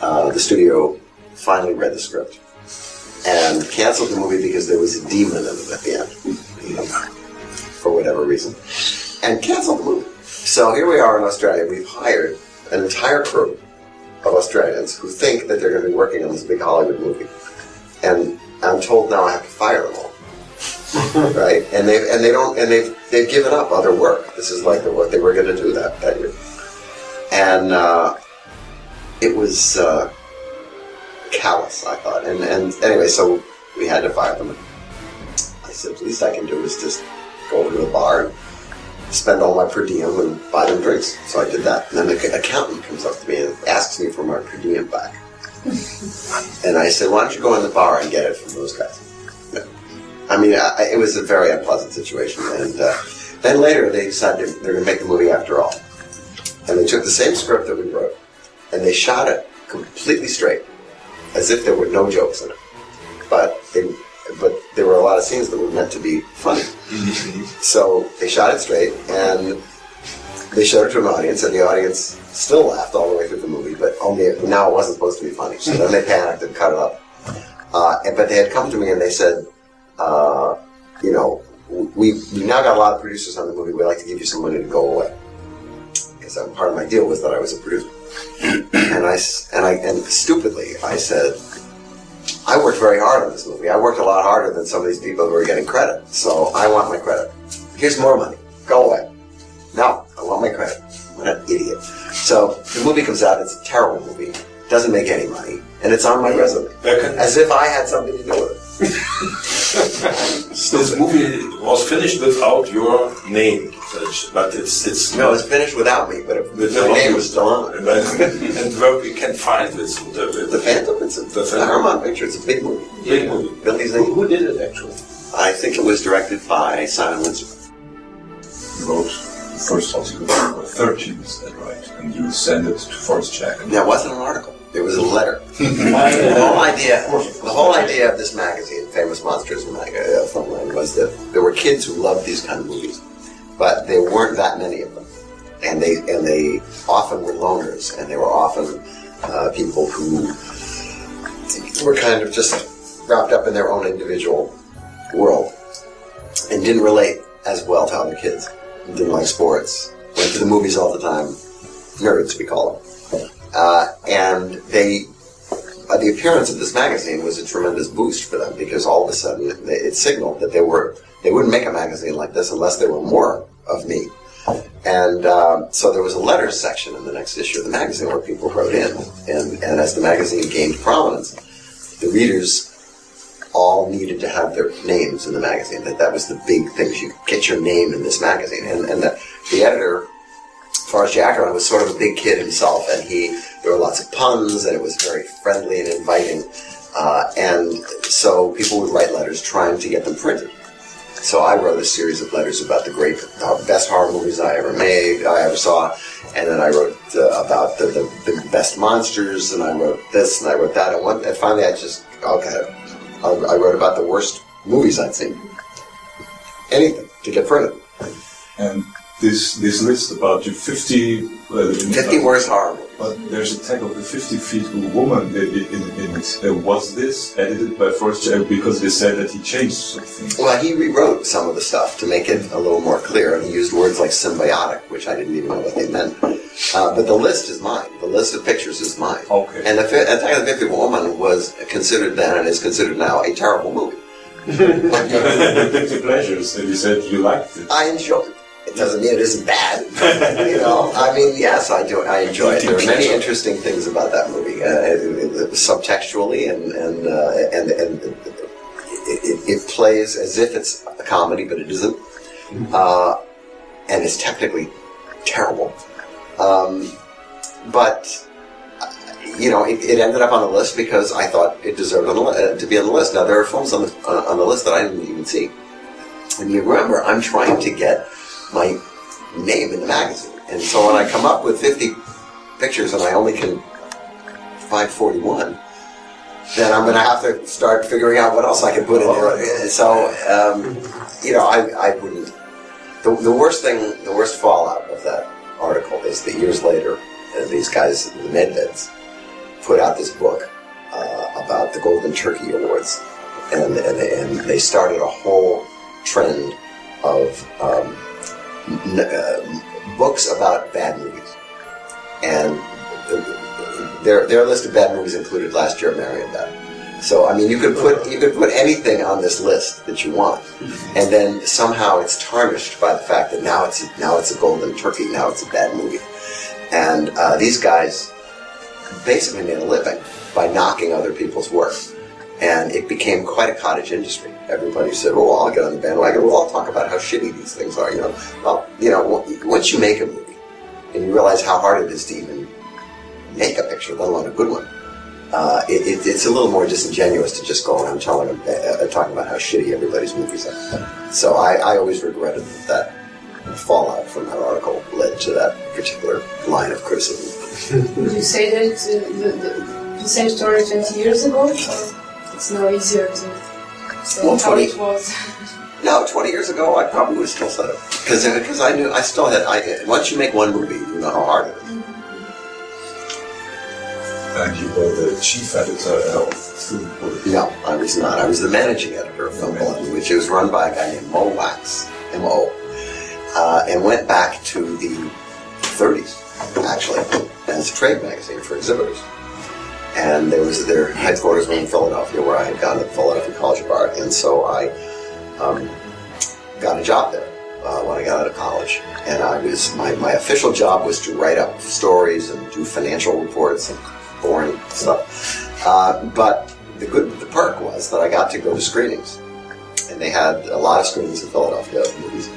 uh, the studio finally read the script and canceled the movie because there was a demon in it at the end, for whatever reason, and canceled the movie. So here we are in Australia. We've hired an entire crew of Australians who think that they're going to be working on this big Hollywood movie, and I'm told now I have to fire them all. <laughs> right, and they and they don't and they've they've given up other work. This is like the, what they were going to do that that year, and uh, it was. Uh, callous, I thought. And, and anyway, so we had to fire them. I said, the least I can do is just go over to the bar and spend all my per diem and buy them drinks. So I did that. And then the accountant comes up to me and asks me for my per diem back. <laughs> and I said, why don't you go in the bar and get it from those guys? I mean, I, it was a very unpleasant situation. And uh, then later they decided they're going to make the movie after all. And they took the same script that we wrote and they shot it completely straight, as if there were no jokes in it. But they, but there were a lot of scenes that were meant to be funny. <laughs> so they shot it straight and they showed it to an audience, and the audience still laughed all the way through the movie, but only now it wasn't supposed to be funny. So then they panicked and cut it up. Uh, and, but they had come to me and they said, uh, you know, we we now got a lot of producers on the movie. We'd like to give you some money to go away because part of my deal was that I was a producer. And I and I and stupidly I said, I worked very hard on this movie. I worked a lot harder than some of these people who are getting credit. So I want my credit. Here's more money. Go away. No, I want my credit. What an idiot. So the movie comes out. It's a terrible movie. Doesn't make any money, and it's on my resume, as if I had something to do with it. <laughs> This movie was finished without your name, but it's it's No, it's finished without me, but it, With the- name was still on it. and where we can find it. The, The Phantom. It's a, The it's. Paramount picture. It's a big movie. Big movie. Billy Zane. Who did it actually? I think it was directed by Simon Windsor. You wrote the first article for 13, is that right? And you send it to Forrest Jack. That wasn't an article. It was a letter. <laughs> the whole idea, the whole idea of this magazine, Famous Monsters mag- uh, Filmland, was that there were kids who loved these kind of movies, but there weren't that many of them, and they and they often were loners, and they were often uh, people who were kind of just wrapped up in their own individual world and didn't relate as well to other kids. Didn't like sports, went to the movies all the time, nerds we call them. Uh, and they, uh, the appearance of this magazine was a tremendous boost for them because all of a sudden it signaled that they were they wouldn't make a magazine like this unless there were more of me. And um, so there was a letters section in the next issue of the magazine where people wrote in, and, and as the magazine gained prominence, the readers all needed to have their names in the magazine. That that was the big thing. You get your name in this magazine, and and the, the editor Forrest Jackeron was sort of a big kid himself, and he there were lots of puns, and it was very friendly and inviting, uh, and so people would write letters trying to get them printed. So I wrote a series of letters about the great, uh, best horror movies I ever made, I ever saw, and then I wrote uh, about the, the, the best monsters, and I wrote this, and I wrote that, and, one, and finally I just okay, I, I wrote about the worst movies I'd seen. Anything to get printed. And this this list about you 50... Uh, 50 worst horror movies. But there's a tag of the 50 feet woman in, in, in it. Uh, was this edited by Forrest Jack because they said that he changed some things? Well, he rewrote some of the stuff to make it a little more clear, and he used words like symbiotic, which I didn't even know what they meant. Uh, but the list is mine. The list of pictures is mine. Okay. And the Attack of the Fifty Woman was considered then and is considered now a terrible movie. <laughs> Guilty pleasures, and you said you liked it. I enjoy it. It doesn't mean it isn't bad. <laughs> you know, I mean, yes, I do. I enjoy it. There are many interesting things about that movie, uh, subtextually, and and uh, and and it, it, it plays as if it's a comedy, but it isn't, uh, and it's technically terrible. Um, but you know, it, it ended up on the list because I thought it deserved on the li- uh, to be on the list. Now there are films on the uh, on the list that I didn't even see. And you remember, I'm trying to get my name in the magazine. And so when I come up with 50 pictures and I only can find 41, then I'm going to have to start figuring out what else I can put in there. So, um, you know, I, I wouldn't. The, the worst thing, the worst fallout of that article is that years later, uh, these guys, the Medveds, put out this book uh, about the Golden Turkey Awards. And, and, and they started a whole trend of um, uh, books about bad movies. And their, their list of bad movies included Last Year Marion Bad. So I mean, you could put you could put anything on this list that you want, and then somehow it's tarnished by the fact that now it's now it's a golden turkey, now it's a bad movie, and uh, these guys basically made a living by knocking other people's work. And it became quite a cottage industry. Everybody said, "Well, I'll get on the bandwagon. Well, I'll talk about how shitty these things are." You know, well, you know, once you make a movie and you realize how hard it is to even make a picture, let alone a good one, uh, it, it, it's a little more disingenuous to just go around telling them, uh, talking about how shitty everybody's movies are. So I, I always regretted that fallout from that article led to that particular line of criticism. Would you say that uh, the, the, the same story 20 years ago? Or it's now easier to say Well, how 20 it was? <laughs> No, 20 years ago, I probably would have still said it. Because because I knew, I still had, I, once you make one movie, you know how hard it is. And you were the chief editor of Film Bulletin. No, I was not. I was the managing editor of Film Bulletin, which was run by a guy named Mo Wax, M-O, uh, and went back to the 30s, actually, as a trade magazine for exhibitors. And there was their headquarters were in Philadelphia, where I had gone to Philadelphia College of Art, and so I um, got a job there uh, when I got out of college. And I was my, my official job was to write up stories and do financial reports and boring stuff. Uh, but the good the perk was that I got to go to screenings, and they had a lot of screenings in Philadelphia of movies,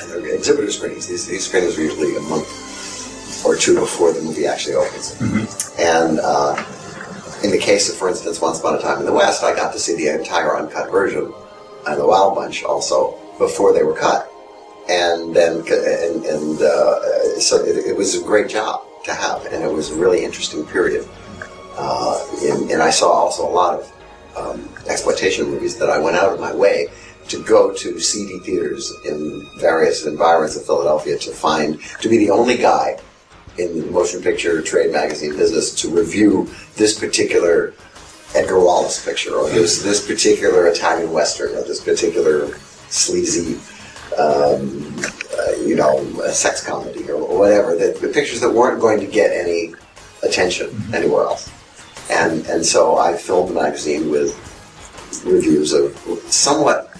and they were exhibitor screenings. These these screenings were usually a month or two before the movie actually opens. And uh, in the case of, for instance, Once Upon a Time in the West, I got to see the entire uncut version and the Wild Bunch also before they were cut. And then, and, and uh, so it, it was a great job to have, and it was a really interesting period. Uh, and, and I saw also a lot of um, exploitation movies that I went out of my way to go to CD theaters in various environments of Philadelphia to find, to be the only guy in the motion picture trade magazine business to review this particular Edgar Wallace picture, or this this particular Italian western, or this particular sleazy, um, uh, you know, sex comedy, or, or whatever. The, the pictures that weren't going to get any attention anywhere else, and and so I filled the magazine with reviews of somewhat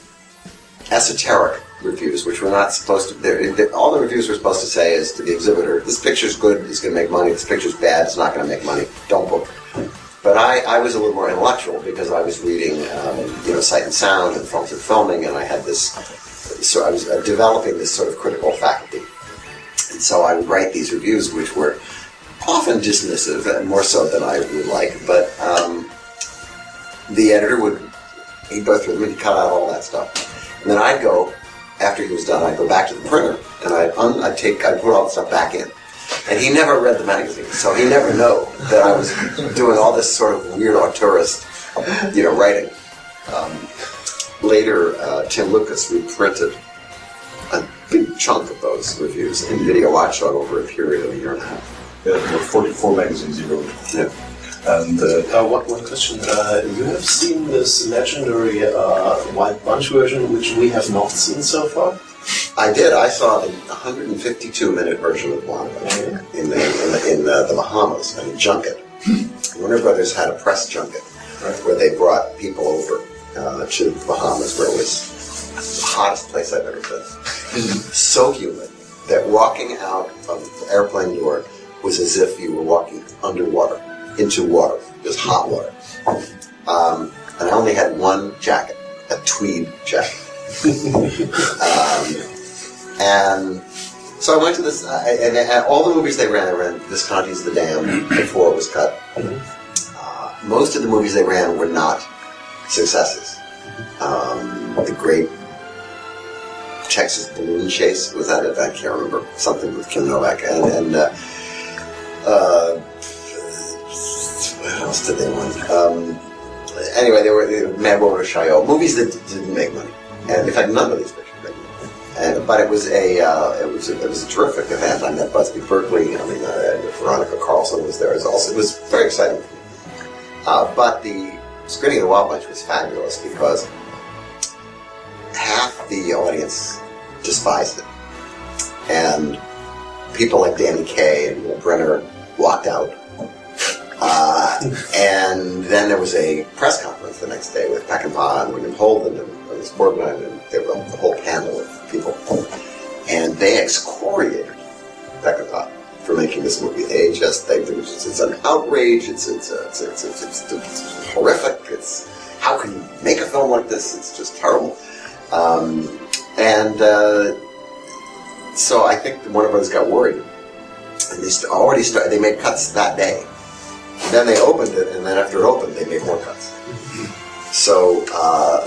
esoteric reviews, which were not supposed to. they're- they're- all the reviews were supposed to say is to the exhibitor, "This picture's good, it's going to make money. This picture's bad, it's not going to make money. Don't book." it." But I, I was a little more intellectual because I was reading, um, you know, Sight and Sound and Films and Filming, and I had this. So I was uh, developing this sort of critical faculty, and so I would write these reviews, which were often dismissive, and more so than I would like. But um, the editor would he'd go through them, he'd cut out all that stuff, and then I'd go after he was done. I'd go back to the printer and I'd, un- I'd take I'd put all the stuff back in. And he never read the magazine, so he never know that I was doing all this sort of weird auteurist, you know, writing. Um, later, uh, Tim Lucas reprinted a big chunk of those reviews in Video Watchdog over a period of a year and a half. Yeah, there were 44 magazines you wrote. Yeah. And uh, Uh, one, one question. Uh, you have seen this legendary uh, Wild Bunch version, which we have not seen so far? I did. I saw the 152 minute version of One in the in, the, in the, the Bahamas and junket. Warner Brothers had a press junket where they brought people over uh, to the Bahamas, where it was the hottest place I've ever been. so humid that walking out of the airplane door was as if you were walking underwater into water. Was hot water. Um, and I only had one jacket, a tweed jacket. <laughs> um, and so I went to this, uh, and, and all the movies they ran, they ran Visconti's The Dam before it was cut. Uh, most of the movies they ran were not successes. Um, the Great Texas Balloon Chase was that it? I can't remember something with Kim Novak, and, and uh, uh, what else did they want? Um, anyway, they were, were Mad Woman of Chaillot, movies that didn't make money, and in fact, none of these pictures made money. And, but it was a uh, it was a, it was a terrific event. I met Busby Berkeley. I mean, uh, Veronica Carlson was there as also. It was very exciting. Uh, but the screening of the Wild Bunch was fabulous because half the audience despised it, and people like Danny Kaye and Brenner walked out. Uh, and then there was a press conference the next day with Peckinpah and William Holden and Ernest Borgnine and there were the whole panel of people. And they excoriated Peckinpah for making this movie. They just they it's, it's an outrage. It's it's, it's, it's, it's, it's, it's horrific. It's how can you make a film like this? It's just terrible. Um, and uh, so I think the Warner Brothers got worried, and they already started. They made cuts that day. Then they opened it, and then after it opened, they made more cuts. So uh, <clears throat>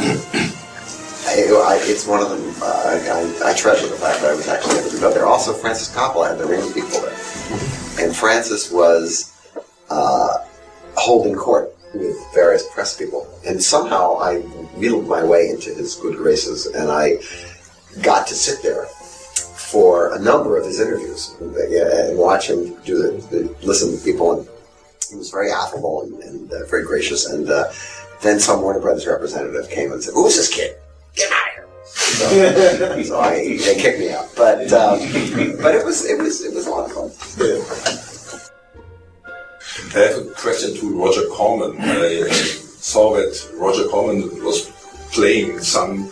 I, I, it's one of them. Uh, I, I, treasure the fact that I was actually able to go there. Also, Francis Coppola had the ring people there, and Francis was uh, holding court with various press people, and somehow I wheedled my way into his good graces, and I got to sit there for a number of his interviews and watch him do the, the listen to people and he was very affable and, and uh, very gracious. And uh, then some Warner Brothers representative came and said, "Who's this kid? Get out of here!" <laughs> So, so I, they kicked me out. But um, but it was it was it was a lot of fun. I have a question to Roger Corman. I uh, saw that Roger Corman was playing some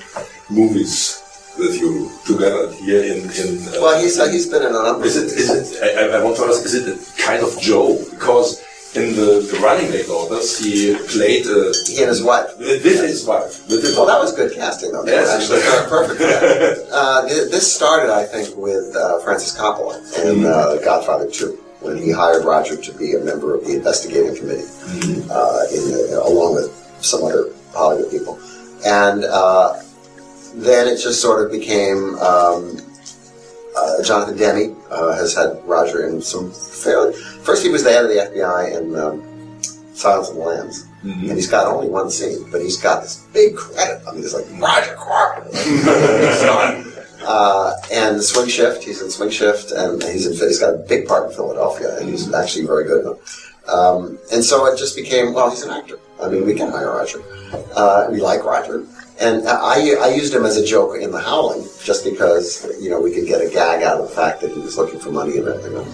movies with you together here in. in uh, Well, he's uh, he's been in a number. Is it? Is it? I, I- I want to ask. Is it a kind of joke? Because in the, the Running Late Orders, he played. Uh, he and his wife. With, with his wife. With his Well, that was good casting, though. They Yes. were actually perfect. for that. uh, this started, I think, with uh, Francis Coppola in uh, The Godfather 2, when he hired Roger to be a member of the investigating committee, uh, in the, along with some other Hollywood people. And uh, then it just sort of became. Um, uh, Jonathan Demme uh, has had Roger in some fairly. First, he was the head of the FBI in um, Silence of the Lambs, and he's got only one scene, but he's got this big credit. I mean, it's like Roger Corman. <laughs> Uh, and the Swing Shift, he's in Swing Shift, and he's in. He's got a big part in Philadelphia, and he's actually very good. Um, and so it just became, well, he's an actor. I mean, we can hire Roger. Uh, we like Roger. And I, I used him as a joke in The Howling, just because, you know, we could get a gag out of the fact that he was looking for money in a, in a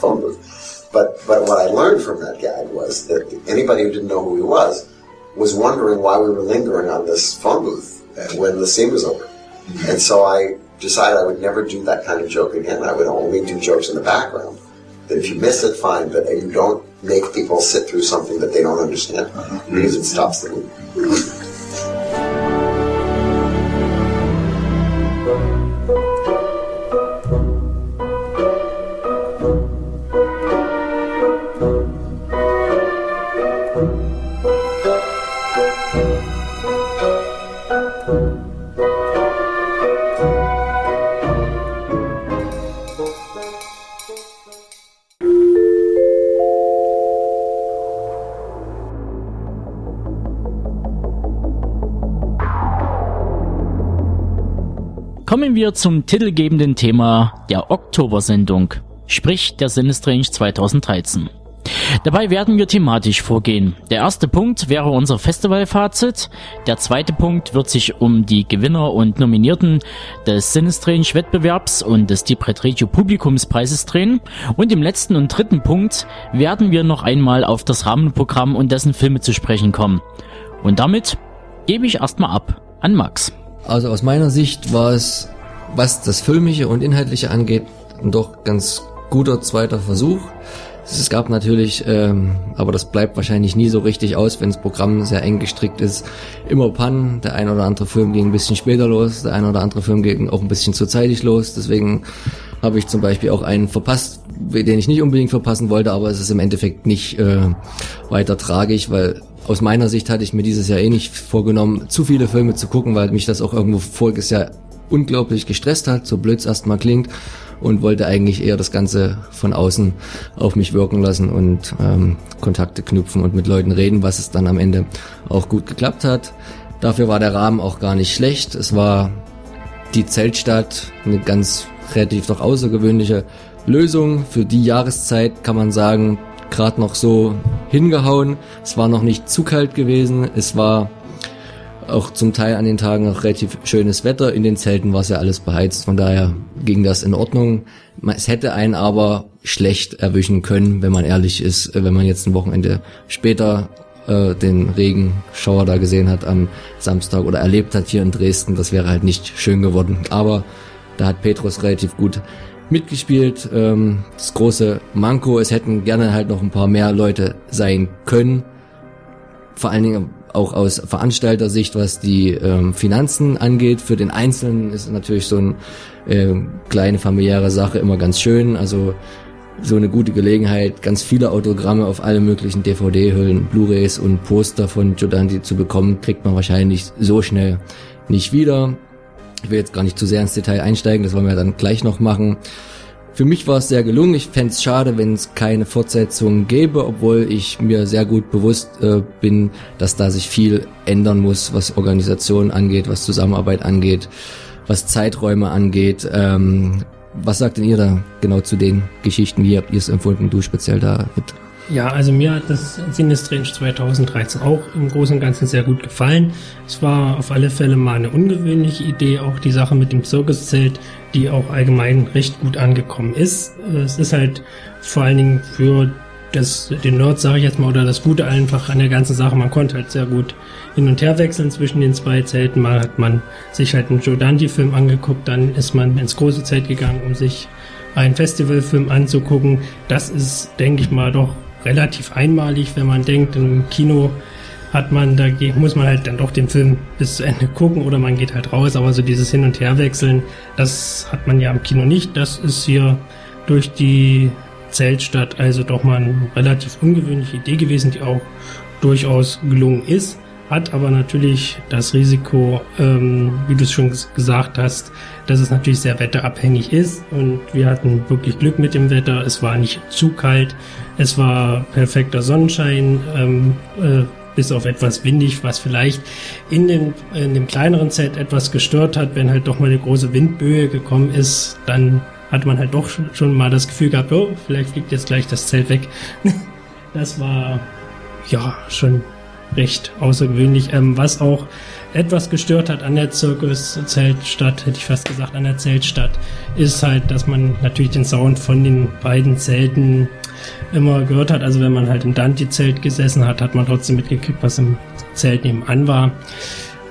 phone booth. But, but what I learned from that gag was that anybody who didn't know who he was was wondering why we were lingering on this phone booth when the scene was over. Mm-hmm. And so I decided I would never do that kind of joke again. I would only do jokes in the background. That if you miss it, fine, but you don't make people sit through something that they don't understand uh-huh. because it stops the movie. Kommen wir zum titelgebenden Thema der Oktobersendung, sprich der Sinistrange 2013. Dabei werden wir thematisch vorgehen. Der erste Punkt wäre unser Festivalfazit. Der zweite Punkt wird sich um die Gewinner und Nominierten des Sinistrange Wettbewerbs und des Deep Red Publikumspreises drehen. Und im letzten und dritten Punkt werden wir noch einmal auf das Rahmenprogramm und dessen Filme zu sprechen kommen. Und damit gebe ich erstmal ab an Max. Also aus meiner Sicht war es, was das Filmische und Inhaltliche angeht, ein doch ganz guter zweiter Versuch. Es gab natürlich, ähm, aber das bleibt wahrscheinlich nie so richtig aus, wenn das Programm sehr eng gestrickt ist, immer Pannen. Der ein oder andere Film ging ein bisschen später los, der ein oder andere Film ging auch ein bisschen zu zeitig los. Deswegen habe ich zum Beispiel auch einen verpasst, den ich nicht unbedingt verpassen wollte, aber es ist im Endeffekt nicht äh, weiter tragisch, weil aus meiner Sicht hatte ich mir dieses Jahr eh nicht vorgenommen, zu viele Filme zu gucken, weil mich das auch irgendwo voriges Jahr unglaublich gestresst hat, so blöd es erstmal klingt, und wollte eigentlich eher das Ganze von außen auf mich wirken lassen und ähm, Kontakte knüpfen und mit Leuten reden, was es dann am Ende auch gut geklappt hat. Dafür war der Rahmen auch gar nicht schlecht. Es war die Zeltstadt, eine ganz relativ doch außergewöhnliche Lösung. Für die Jahreszeit kann man sagen, gerade noch so hingehauen. Es war noch nicht zu kalt gewesen. Es war auch zum Teil an den Tagen noch relativ schönes Wetter. In den Zelten war es ja alles beheizt, von daher ging das in Ordnung. Es hätte einen aber schlecht erwischen können, wenn man ehrlich ist, wenn man jetzt ein Wochenende später äh, den Regenschauer da gesehen hat am Samstag oder erlebt hat hier in Dresden. Das wäre halt nicht schön geworden. Aber da hat Petrus relativ gut mitgespielt. Ähm, das große Manko, es hätten gerne halt noch ein paar mehr Leute sein können. Vor allen Dingen auch aus Veranstaltersicht, was die ähm, Finanzen angeht. Für den Einzelnen ist natürlich so eine äh, kleine familiäre Sache immer ganz schön. Also so eine gute Gelegenheit, ganz viele Autogramme auf alle möglichen DVD-Hüllen, Blu-rays und Poster von Giordani zu bekommen, kriegt man wahrscheinlich so schnell nicht wieder. Ich will jetzt gar nicht zu sehr ins Detail einsteigen, das wollen wir dann gleich noch machen. Für mich war es sehr gelungen. Ich fände es schade, wenn es keine Fortsetzung gäbe, obwohl ich mir sehr gut bewusst äh, bin, dass da sich viel ändern muss, was Organisation angeht, was Zusammenarbeit angeht, was Zeiträume angeht. Ähm, was sagt denn ihr da genau zu den Geschichten? Wie habt ihr es empfunden, du speziell da? Ja, also mir hat das Sinistrange 2013 auch im Großen und Ganzen sehr gut gefallen. Es war auf alle Fälle mal eine ungewöhnliche Idee, auch die Sache mit dem Zirkuszelt, die auch allgemein recht gut angekommen ist. Es ist halt vor allen Dingen für das, den Nerds, sage ich jetzt mal, oder das Gute einfach an der ganzen Sache, man konnte halt sehr gut hin und her wechseln zwischen den zwei Zelten. Mal hat man sich halt einen Joe Dante-Film angeguckt, dann ist man ins große Zelt gegangen, um sich einen Festivalfilm anzugucken. Das ist, denke ich mal, doch relativ einmalig, wenn man denkt, im Kino hat man, da muss man halt dann doch den Film bis zu Ende gucken oder man geht halt raus, aber so dieses Hin- und Herwechseln, das hat man ja im Kino nicht. Das ist hier durch die Zeltstadt also doch mal eine relativ ungewöhnliche Idee gewesen, die auch durchaus gelungen ist hat aber natürlich das Risiko, ähm, wie du es schon gesagt hast, dass es natürlich sehr wetterabhängig ist. Und wir hatten wirklich Glück mit dem Wetter. Es war nicht zu kalt, es war perfekter Sonnenschein, ähm, äh, bis auf etwas windig, was vielleicht in dem, in dem kleineren Zelt etwas gestört hat. Wenn halt doch mal eine große Windböe gekommen ist, dann hat man halt doch schon mal das Gefühl gehabt, oh, vielleicht fliegt jetzt gleich das Zelt weg. <laughs> das war ja schon recht außergewöhnlich. Ähm, was auch etwas gestört hat an der Zirkus-Zeltstadt, hätte ich fast gesagt, an der Zeltstadt, ist halt, dass man natürlich den Sound von den beiden Zelten immer gehört hat. Also wenn man halt im Dante-Zelt gesessen hat, hat man trotzdem mitgekriegt, was im Zelt nebenan war.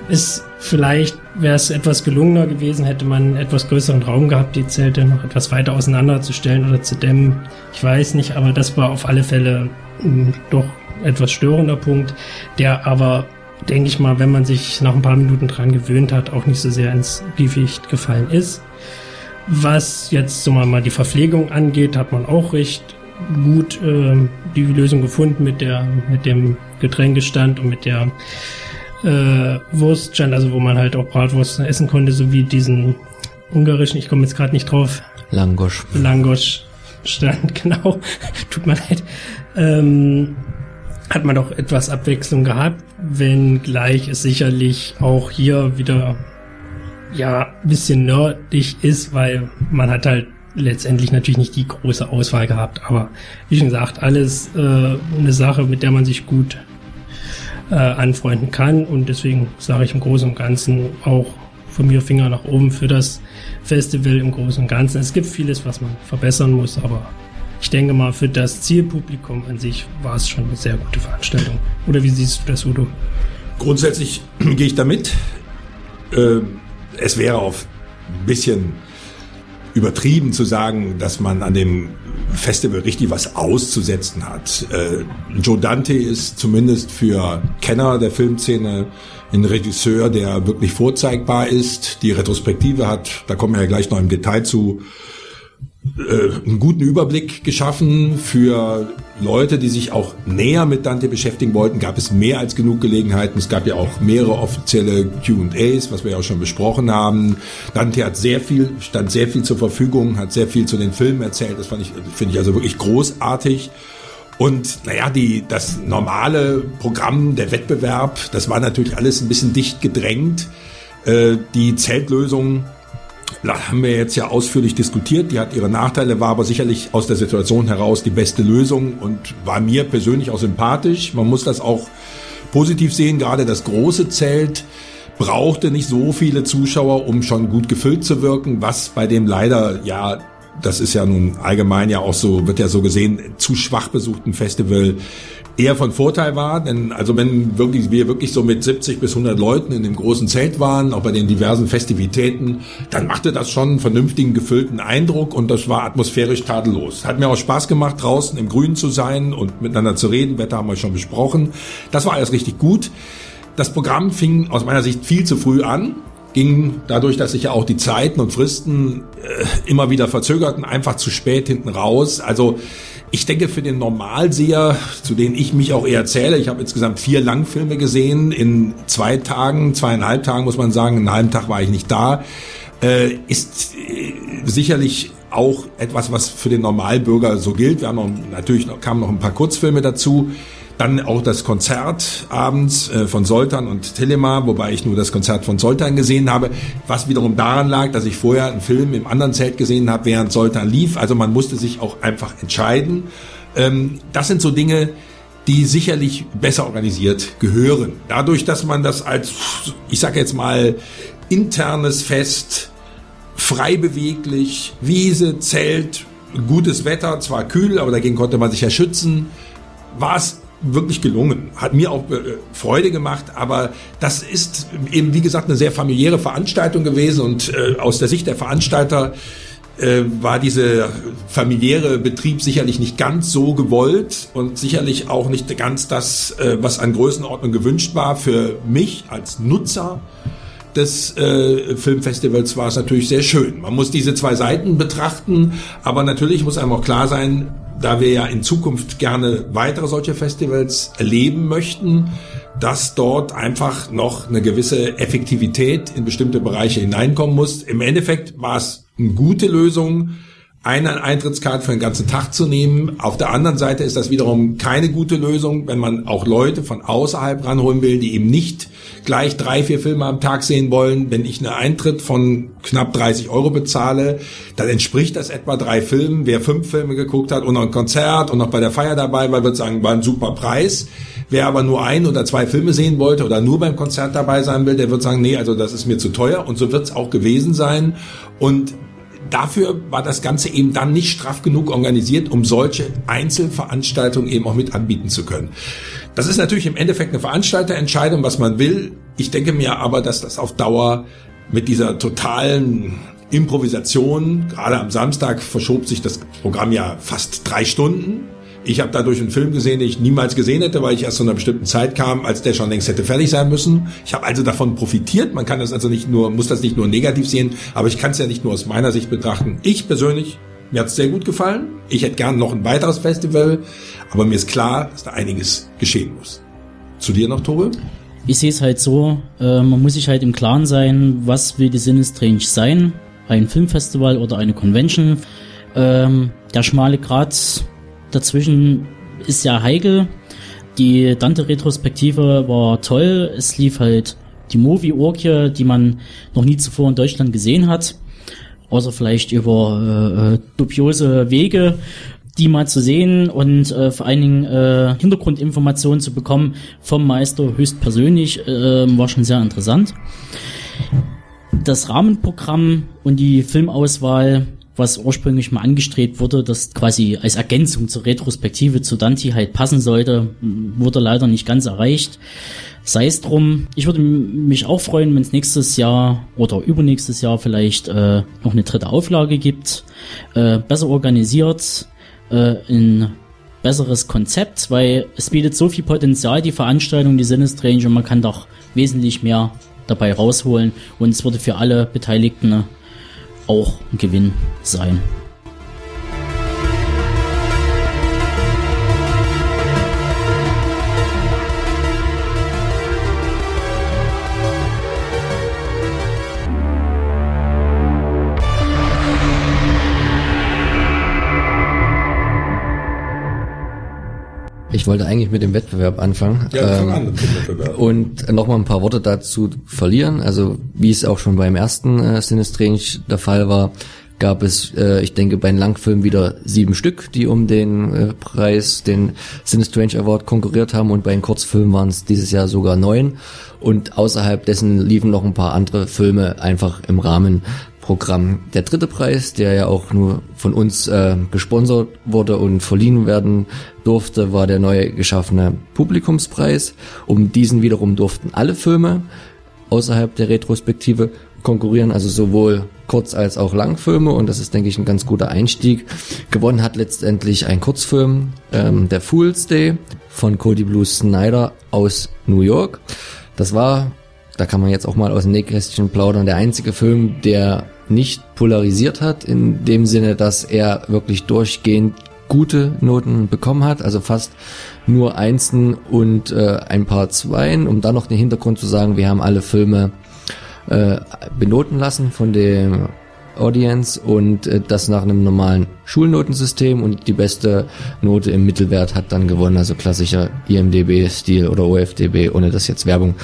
Ist vielleicht wäre es etwas gelungener gewesen, hätte man etwas größeren Raum gehabt, die Zelte noch etwas weiter auseinanderzustellen oder zu dämmen. Ich weiß nicht, aber das war auf alle Fälle mh, doch etwas störender Punkt, der aber, denke ich mal, wenn man sich nach ein paar Minuten dran gewöhnt hat, auch nicht so sehr ins Gewicht gefallen ist. Was jetzt so mal die Verpflegung angeht, hat man auch recht gut äh, die Lösung gefunden mit der mit dem Getränkestand und mit der äh, Wurststand, also wo man halt auch Bratwurst essen konnte, sowie diesen ungarischen, ich komme jetzt gerade nicht drauf. Langosch. Langosch stand, <laughs> genau. Tut mir leid. Ähm, hat man doch etwas Abwechslung gehabt, wenngleich es sicherlich auch hier wieder ja ein bisschen nerdig ist, weil man hat halt letztendlich natürlich nicht die große Auswahl gehabt, aber wie schon gesagt, alles äh, eine Sache, mit der man sich gut äh, anfreunden kann und deswegen sage ich im Großen und Ganzen auch von mir Finger nach oben für das Festival im Großen und Ganzen. Es gibt vieles, was man verbessern muss, aber ich denke mal, für das Zielpublikum an sich war es schon eine sehr gute Veranstaltung. Oder wie siehst du das, Udo? Grundsätzlich <clears throat> gehe ich damit. Äh, es wäre auf ein bisschen übertrieben zu sagen, dass man an dem Festival richtig was auszusetzen hat. Äh, Joe Dante ist zumindest für Kenner der Filmszene ein Regisseur, der wirklich vorzeigbar ist. Die Retrospektive hat, da kommen wir ja gleich noch im Detail zu, äh, einen guten Überblick geschaffen für Leute, die sich auch näher mit Dante beschäftigen wollten. Gab es mehr als genug Gelegenheiten. Es gab ja auch mehrere offizielle Q&As, was wir ja auch schon besprochen haben. Dante hat sehr viel, stand sehr viel zur Verfügung, hat sehr viel zu den Filmen erzählt. Das fand ich, finde ich also wirklich großartig. Und naja, die, das normale Programm, der Wettbewerb, das war natürlich alles ein bisschen dicht gedrängt. Äh, die Zeltlösung haben wir jetzt ja ausführlich diskutiert. Die hat ihre Nachteile, war aber sicherlich aus der Situation heraus die beste Lösung und war mir persönlich auch sympathisch. Man muss das auch positiv sehen. Gerade das große Zelt brauchte nicht so viele Zuschauer, um schon gut gefüllt zu wirken, was bei dem leider ja das ist ja nun allgemein ja auch so, wird ja so gesehen, zu schwach besuchten Festival eher von Vorteil war, denn also wenn wirklich wir wirklich so mit 70 bis 100 Leuten in dem großen Zelt waren, auch bei den diversen Festivitäten, dann machte das schon einen vernünftigen gefüllten Eindruck und das war atmosphärisch tadellos. Hat mir auch Spaß gemacht, draußen im Grünen zu sein und miteinander zu reden. Wetter haben wir schon besprochen. Das war alles richtig gut. Das Programm fing aus meiner Sicht viel zu früh an ging dadurch, dass sich ja auch die Zeiten und Fristen äh, immer wieder verzögerten, einfach zu spät hinten raus. Also ich denke, für den Normalseher, zu denen ich mich auch eher zähle, ich habe insgesamt vier Langfilme gesehen, in zwei Tagen, zweieinhalb Tagen muss man sagen, einen halben Tag war ich nicht da, äh, ist äh, sicherlich auch etwas, was für den Normalbürger so gilt. Wir haben noch, natürlich noch, kamen noch ein paar Kurzfilme dazu. Dann auch das Konzert abends äh, von Soltan und Telema, wobei ich nur das Konzert von Soltan gesehen habe, was wiederum daran lag, dass ich vorher einen Film im anderen Zelt gesehen habe, während Soltan lief. Also man musste sich auch einfach entscheiden. Ähm, das sind so Dinge, die sicherlich besser organisiert gehören. Dadurch, dass man das als, ich sage jetzt mal, internes Fest, frei beweglich, Wiese, Zelt, gutes Wetter, zwar kühl, aber dagegen konnte man sich ja schützen, war es wirklich gelungen. Hat mir auch äh, Freude gemacht, aber das ist eben, wie gesagt, eine sehr familiäre Veranstaltung gewesen und äh, aus der Sicht der Veranstalter äh, war dieser familiäre Betrieb sicherlich nicht ganz so gewollt und sicherlich auch nicht ganz das, äh, was an Größenordnung gewünscht war. Für mich als Nutzer des äh, Filmfestivals war es natürlich sehr schön. Man muss diese zwei Seiten betrachten, aber natürlich muss einem auch klar sein, da wir ja in Zukunft gerne weitere solche Festivals erleben möchten, dass dort einfach noch eine gewisse Effektivität in bestimmte Bereiche hineinkommen muss. Im Endeffekt war es eine gute Lösung, eine Eintrittskarte für den ganzen Tag zu nehmen. Auf der anderen Seite ist das wiederum keine gute Lösung, wenn man auch Leute von außerhalb ranholen will, die eben nicht gleich drei, vier Filme am Tag sehen wollen. Wenn ich einen Eintritt von knapp 30 Euro bezahle, dann entspricht das etwa drei Filmen. Wer fünf Filme geguckt hat und noch ein Konzert und noch bei der Feier dabei war, wird sagen, war ein super Preis. Wer aber nur ein oder zwei Filme sehen wollte oder nur beim Konzert dabei sein will, der wird sagen, nee, also das ist mir zu teuer. Und so wird es auch gewesen sein. Und dafür war das Ganze eben dann nicht straff genug organisiert, um solche Einzelveranstaltungen eben auch mit anbieten zu können. Das ist natürlich im Endeffekt eine Veranstalterentscheidung, was man will. Ich denke mir aber, dass das auf Dauer mit dieser totalen Improvisation, gerade am Samstag verschob sich das Programm ja fast drei Stunden. Ich habe dadurch einen Film gesehen, den ich niemals gesehen hätte, weil ich erst zu einer bestimmten Zeit kam, als der schon längst hätte fertig sein müssen. Ich habe also davon profitiert. Man kann das also nicht nur, muss das nicht nur negativ sehen, aber ich kann es ja nicht nur aus meiner Sicht betrachten. Ich persönlich, mir hat es sehr gut gefallen. Ich hätte gern noch ein weiteres Festival, aber mir ist klar, dass da einiges geschehen muss. Zu dir noch, Tobe? Ich sehe es halt so, äh, man muss sich halt im Klaren sein, was will die Sinistrange sein? Ein Filmfestival oder eine Convention? Ähm, der schmale Grat dazwischen ist ja heikel. Die Dante-Retrospektive war toll. Es lief halt die Movie-Orgie, die man noch nie zuvor in Deutschland gesehen hat. Außer vielleicht über äh, dubiose Wege, die mal zu sehen und äh, vor allen Dingen äh, Hintergrundinformationen zu bekommen vom Meister höchstpersönlich, äh, war schon sehr interessant. Das Rahmenprogramm und die Filmauswahl was ursprünglich mal angestrebt wurde, das quasi als Ergänzung zur Retrospektive zu Dante halt passen sollte, wurde leider nicht ganz erreicht. Sei es drum, ich würde mich auch freuen, wenn es nächstes Jahr oder übernächstes Jahr vielleicht äh, noch eine dritte Auflage gibt, äh, besser organisiert, äh, ein besseres Konzept, weil es bietet so viel Potenzial, die Veranstaltung, die Sinistrange, und man kann doch wesentlich mehr dabei rausholen und es würde für alle Beteiligten auch Gewinn sein. Ich wollte eigentlich mit dem Wettbewerb anfangen. Ja, fang ähm, an mit dem Wettbewerb. Und nochmal ein paar Worte dazu verlieren. Also wie es auch schon beim ersten äh, Sinistrange der Fall war, gab es, äh, ich denke, bei den Langfilmen wieder sieben Stück, die um den äh, Preis, den Sinistrange Award konkurriert haben und bei den Kurzfilmen waren es dieses Jahr sogar neun. Und außerhalb dessen liefen noch ein paar andere Filme einfach im Rahmen Programm. Der dritte Preis, der ja auch nur von uns äh, gesponsert wurde und verliehen werden durfte, war der neu geschaffene Publikumspreis. Um diesen wiederum durften alle Filme außerhalb der Retrospektive konkurrieren, also sowohl Kurz- als auch Langfilme und das ist, denke ich, ein ganz guter Einstieg. Gewonnen hat letztendlich ein Kurzfilm, ähm, der Fool's Day von Cody Blue Snyder aus New York. Das war, da kann man jetzt auch mal aus dem Nähkästchen plaudern, der einzige Film, der nicht polarisiert hat, in dem Sinne, dass er wirklich durchgehend gute Noten bekommen hat, also fast nur Einsen und äh, ein paar Zweien, um dann noch den Hintergrund zu sagen, wir haben alle Filme äh, benoten lassen von dem Audience und äh, das nach einem normalen Schulnotensystem und die beste Note im Mittelwert hat dann gewonnen, also klassischer IMDB-Stil oder OFDB, ohne dass jetzt Werbung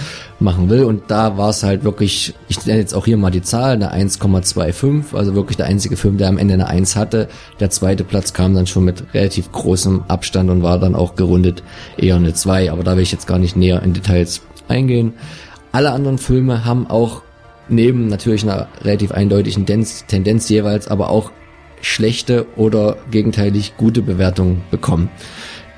machen will. Und da war es halt wirklich, ich nenne jetzt auch hier mal die Zahl, eine 1,25, also wirklich der einzige Film, der am Ende eine 1 hatte. Der zweite Platz kam dann schon mit relativ großem Abstand und war dann auch gerundet eher eine 2, aber da will ich jetzt gar nicht näher in Details eingehen. Alle anderen Filme haben auch neben natürlich einer relativ eindeutigen Tendenz, jeweils, aber auch schlechte oder gegenteilig gute Bewertungen bekommen.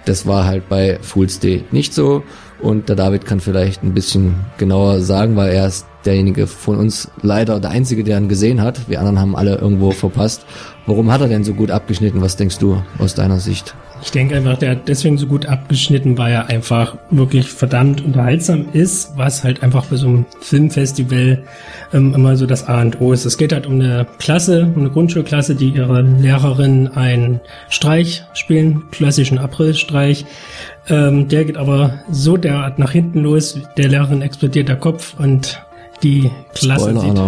Das war halt bei Fool's Day nicht so und der David kann vielleicht ein bisschen genauer sagen, weil er ist derjenige von uns leider der einzige, der ihn gesehen hat. Wir anderen haben alle irgendwo verpasst. Warum hat er denn so gut abgeschnitten? Was denkst du aus deiner Sicht? Ich denke einfach, der hat deswegen so gut abgeschnitten, weil er einfach wirklich verdammt unterhaltsam ist, was halt einfach bei so einem Filmfestival ähm, immer so das A und O ist. Es geht halt um eine Klasse, um eine Grundschulklasse, die ihre Lehrerin einen Streich spielen, klassischen Aprilstreich. Ähm, der geht aber so derart nach hinten los, der Lehrerin explodiert der Kopf und die Klasse sieht,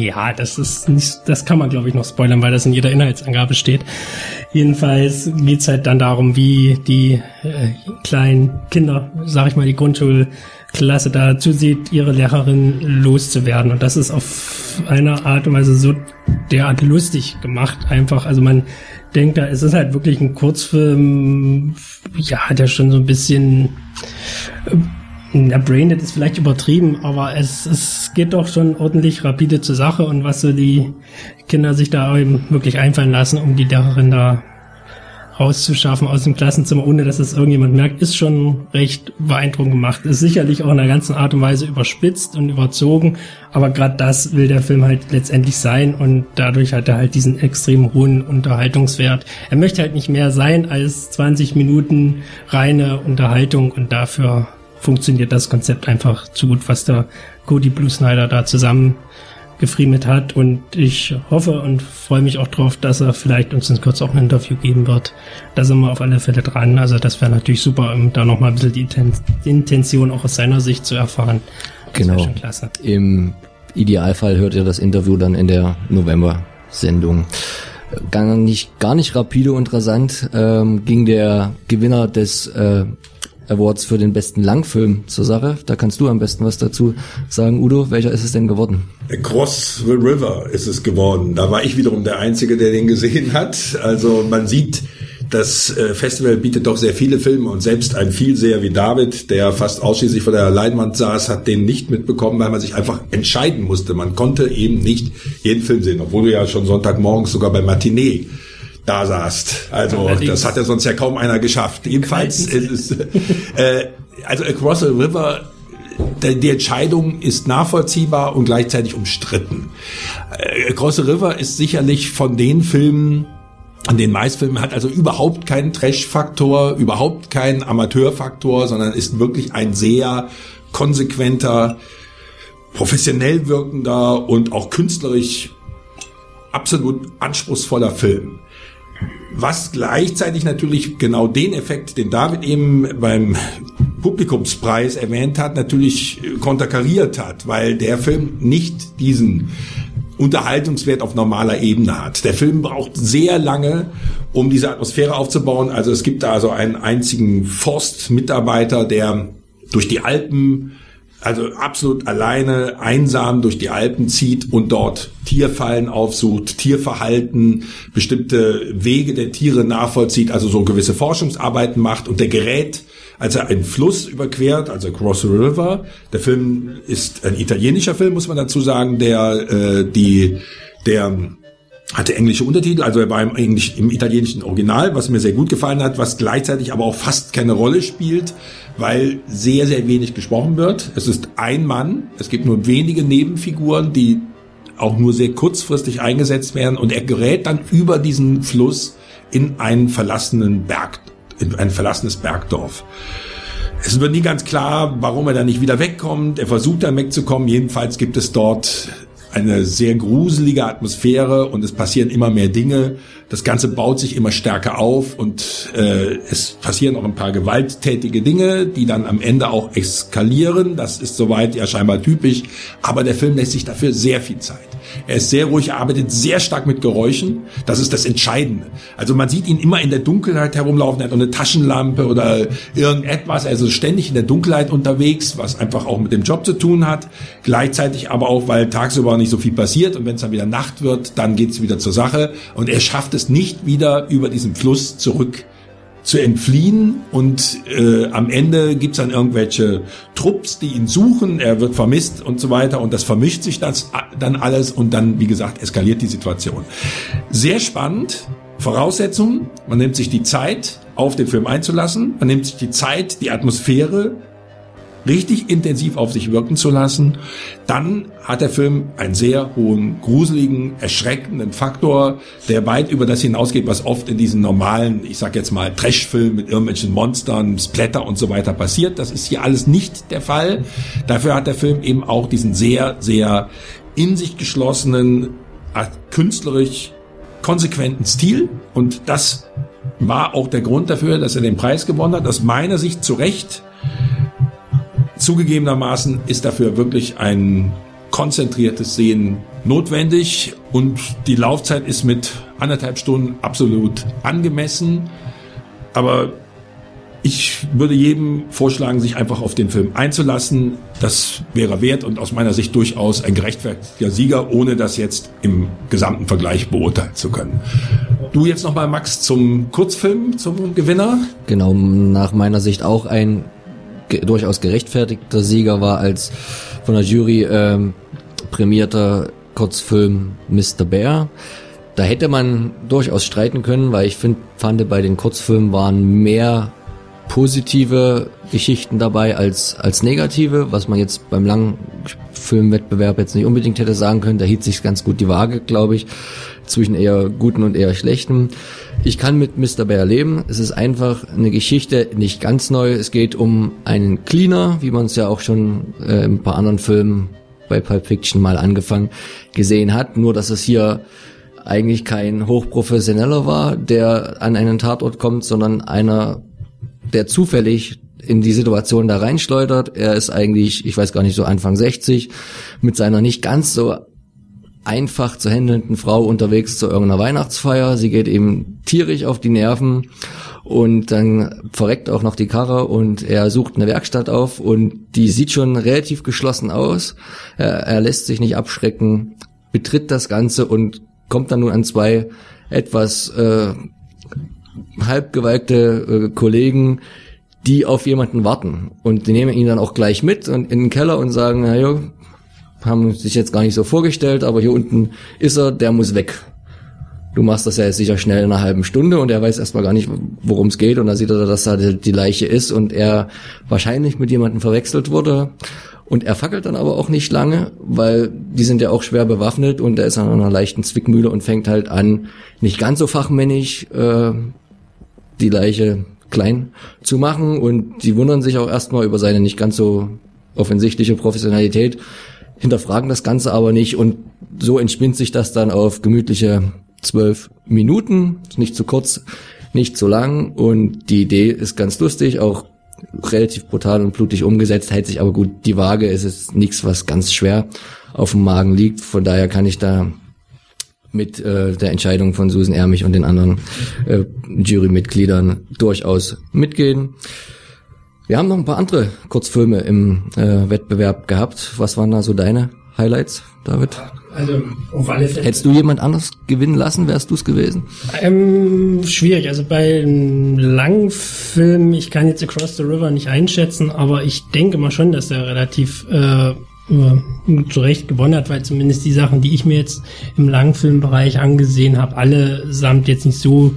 ja, das ist nicht, das kann man glaube ich noch spoilern, weil das in jeder Inhaltsangabe steht. Jedenfalls geht's halt dann darum, wie die äh, kleinen Kinder, sag ich mal, die Grundschulklasse da zusieht, ihre Lehrerin loszuwerden. Und das ist auf eine Art und Weise so derart lustig gemacht, einfach. Also man denkt da, es ist halt wirklich ein Kurzfilm, ja, hat ja schon so ein bisschen äh, ja, Braindead ist vielleicht übertrieben, aber es, es geht doch schon ordentlich rapide zur Sache und was so die Kinder sich da eben wirklich einfallen lassen, um die Lehrerin da rauszuschaffen aus dem Klassenzimmer, ohne dass es irgendjemand merkt, ist schon recht beeindruckend gemacht. Ist sicherlich auch in einer ganzen Art und Weise überspitzt und überzogen, aber gerade das will der Film halt letztendlich sein und dadurch hat er halt diesen extrem hohen Unterhaltungswert. Er möchte halt nicht mehr sein als 20 Minuten reine Unterhaltung und dafür funktioniert das Konzept einfach zu gut, was der Cody Blue Snyder da zusammen gefriemet hat und ich hoffe und freue mich auch drauf, dass er vielleicht uns in Kürze auch ein Interview geben wird. Da sind wir auf alle Fälle dran. Also das wäre natürlich super, um da nochmal ein bisschen die Intention auch aus seiner Sicht zu erfahren. Das genau. Im Idealfall hört ihr das Interview dann in der November-Sendung. Gar nicht, gar nicht rapide und rasant ähm, ging der Gewinner des äh, Awards für den besten Langfilm zur Sache. Da kannst du am besten was dazu sagen. Udo, welcher ist es denn geworden? Across the River ist es geworden. Da war ich wiederum der Einzige, der den gesehen hat. Also man sieht, das äh, Festival bietet doch sehr viele Filme und selbst ein Vielseher wie David, der fast ausschließlich vor der Leinwand saß, hat den nicht mitbekommen, weil man sich einfach entscheiden musste. Man konnte eben nicht jeden Film sehen, obwohl du ja schon Sonntagmorgens sogar bei Matinee da saßt. Also Allerdings. das hat ja sonst ja kaum einer geschafft. Jedenfalls ist äh, also Across the River die Entscheidung ist nachvollziehbar und gleichzeitig umstritten. Äh, Across the River ist sicherlich von den Filmen, an den Maisfilmen hat also überhaupt keinen Trash-Faktor, überhaupt keinen Amateurfaktor, sondern ist wirklich ein sehr konsequenter, professionell wirkender und auch künstlerisch absolut anspruchsvoller Film was gleichzeitig natürlich genau den Effekt, den David eben beim Publikumspreis erwähnt hat, natürlich konterkariert hat, weil der Film nicht diesen Unterhaltungswert auf normaler Ebene hat. Der Film braucht sehr lange, um diese Atmosphäre aufzubauen. Also es gibt da also einen einzigen Forstmitarbeiter, der durch die Alpen also absolut alleine, einsam durch die Alpen zieht und dort Tierfallen aufsucht, Tierverhalten, bestimmte Wege der Tiere nachvollzieht, also so gewisse Forschungsarbeiten macht und der gerät, als er einen Fluss überquert, also Cross River. Der Film ist ein italienischer Film, muss man dazu sagen, der äh, die Der hatte englische Untertitel, also er war im, Englisch, im italienischen Original, was mir sehr gut gefallen hat, was gleichzeitig aber auch fast keine Rolle spielt, weil sehr, sehr wenig gesprochen wird. Es ist ein Mann, es gibt nur wenige Nebenfiguren, die auch nur sehr kurzfristig eingesetzt werden und er gerät dann über diesen Fluss in einen verlassenen Berg, in ein verlassenes Bergdorf. Es wird nie ganz klar, warum er da nicht wieder wegkommt. Er versucht dann wegzukommen. Jedenfalls gibt es dort eine sehr gruselige Atmosphäre und es passieren immer mehr Dinge. Das Ganze baut sich immer stärker auf und äh, es passieren auch ein paar gewalttätige Dinge, die dann am Ende auch eskalieren. Das ist soweit ja scheinbar typisch, aber der Film lässt sich dafür sehr viel Zeit. Er ist sehr ruhig, arbeitet sehr stark mit Geräuschen. Das ist das Entscheidende. Also man sieht ihn immer in der Dunkelheit herumlaufen. Er hat eine Taschenlampe oder irgendetwas. Also ständig in der Dunkelheit unterwegs, was einfach auch mit dem Job zu tun hat. Gleichzeitig aber auch, weil tagsüber nicht so viel passiert und wenn es dann wieder Nacht wird, dann geht es wieder zur Sache. Und er schafft es nicht wieder über diesen Fluss zurück zu entfliehen und äh, am Ende gibt's dann irgendwelche Trupps, die ihn suchen, er wird vermisst und so weiter und das vermischt sich das dann alles und dann, wie gesagt, eskaliert die Situation. Sehr spannend. Voraussetzung, man nimmt sich die Zeit, auf den Film einzulassen, man nimmt sich die Zeit, die Atmosphäre richtig intensiv auf sich wirken zu lassen, dann hat der Film einen sehr hohen, gruseligen, erschreckenden Faktor, der weit über das hinausgeht, was oft in diesen normalen, ich sag jetzt mal, Trashfilmen mit irgendwelchen Monstern, Splatter und so weiter passiert. Das ist hier alles nicht der Fall. Dafür hat der Film eben auch diesen sehr, sehr in sich geschlossenen, äh, künstlerisch konsequenten Stil und das war auch der Grund dafür, dass er den Preis gewonnen hat. Aus meiner Sicht zu Recht Zugegebenermaßen ist dafür wirklich ein konzentriertes Sehen notwendig und die Laufzeit ist mit anderthalb Stunden absolut angemessen. Aber ich würde jedem vorschlagen, sich einfach auf den Film einzulassen. Das wäre wert und aus meiner Sicht durchaus ein gerechtfertigter Sieger, ohne das jetzt im gesamten Vergleich beurteilen zu können. Du jetzt nochmal, Max, zum Kurzfilm, zum Gewinner? Genau, nach meiner Sicht auch ein durchaus gerechtfertigter Sieger war als von der Jury ähm, prämierter Kurzfilm Mr. Bear. Da hätte man durchaus streiten können, weil ich find, fand, bei den Kurzfilmen waren mehr positive Geschichten dabei als, als negative, was man jetzt beim Langfilmwettbewerb jetzt nicht unbedingt hätte sagen können. Da hielt sich ganz gut die Waage, glaube ich, zwischen eher guten und eher schlechten. Ich kann mit Mr. Bear leben. Es ist einfach eine Geschichte, nicht ganz neu. Es geht um einen Cleaner, wie man es ja auch schon äh, in ein paar anderen Filmen bei Pulp Fiction mal angefangen gesehen hat. Nur, dass es hier eigentlich kein Hochprofessioneller war, der an einen Tatort kommt, sondern einer, der zufällig in die Situation da reinschleudert. Er ist eigentlich, ich weiß gar nicht, so Anfang 60, mit seiner nicht ganz so einfach zu handelnden Frau unterwegs zu irgendeiner Weihnachtsfeier. Sie geht ihm tierisch auf die Nerven und dann verreckt auch noch die Karre und er sucht eine Werkstatt auf und die sieht schon relativ geschlossen aus. Er, er lässt sich nicht abschrecken, betritt das Ganze und kommt dann nun an zwei etwas äh, halbgewalkte äh, Kollegen, die auf jemanden warten. Und die nehmen ihn dann auch gleich mit und in den Keller und sagen, na jo, haben sich jetzt gar nicht so vorgestellt, aber hier unten ist er, der muss weg. Du machst das ja jetzt sicher schnell in einer halben Stunde und er weiß erstmal gar nicht, worum es geht und dann sieht er, dass da die Leiche ist und er wahrscheinlich mit jemandem verwechselt wurde. Und er fackelt dann aber auch nicht lange, weil die sind ja auch schwer bewaffnet und er ist an einer leichten Zwickmühle und fängt halt an, nicht ganz so fachmännisch äh, die Leiche klein zu machen. Und die wundern sich auch erstmal über seine nicht ganz so offensichtliche Professionalität, hinterfragen das Ganze aber nicht und so entspinnt sich das dann auf gemütliche zwölf Minuten, nicht zu kurz, nicht zu lang und die Idee ist ganz lustig, auch relativ brutal und blutig umgesetzt, hält sich aber gut die Waage, es ist nichts, was ganz schwer auf dem Magen liegt, von daher kann ich da mit äh, der Entscheidung von Susan Ermich und den anderen äh, Jurymitgliedern durchaus mitgehen. Wir haben noch ein paar andere Kurzfilme im äh, Wettbewerb gehabt. Was waren da so deine Highlights, David? Also auf alle Fälle. Hättest du jemand anders gewinnen lassen, wärst du es gewesen? Ähm, schwierig. Also bei einem langen Film, ich kann jetzt Across the River nicht einschätzen, aber ich denke mal schon, dass er relativ äh, äh, zu Recht gewonnen hat, weil zumindest die Sachen, die ich mir jetzt im Langfilmbereich angesehen habe, allesamt jetzt nicht so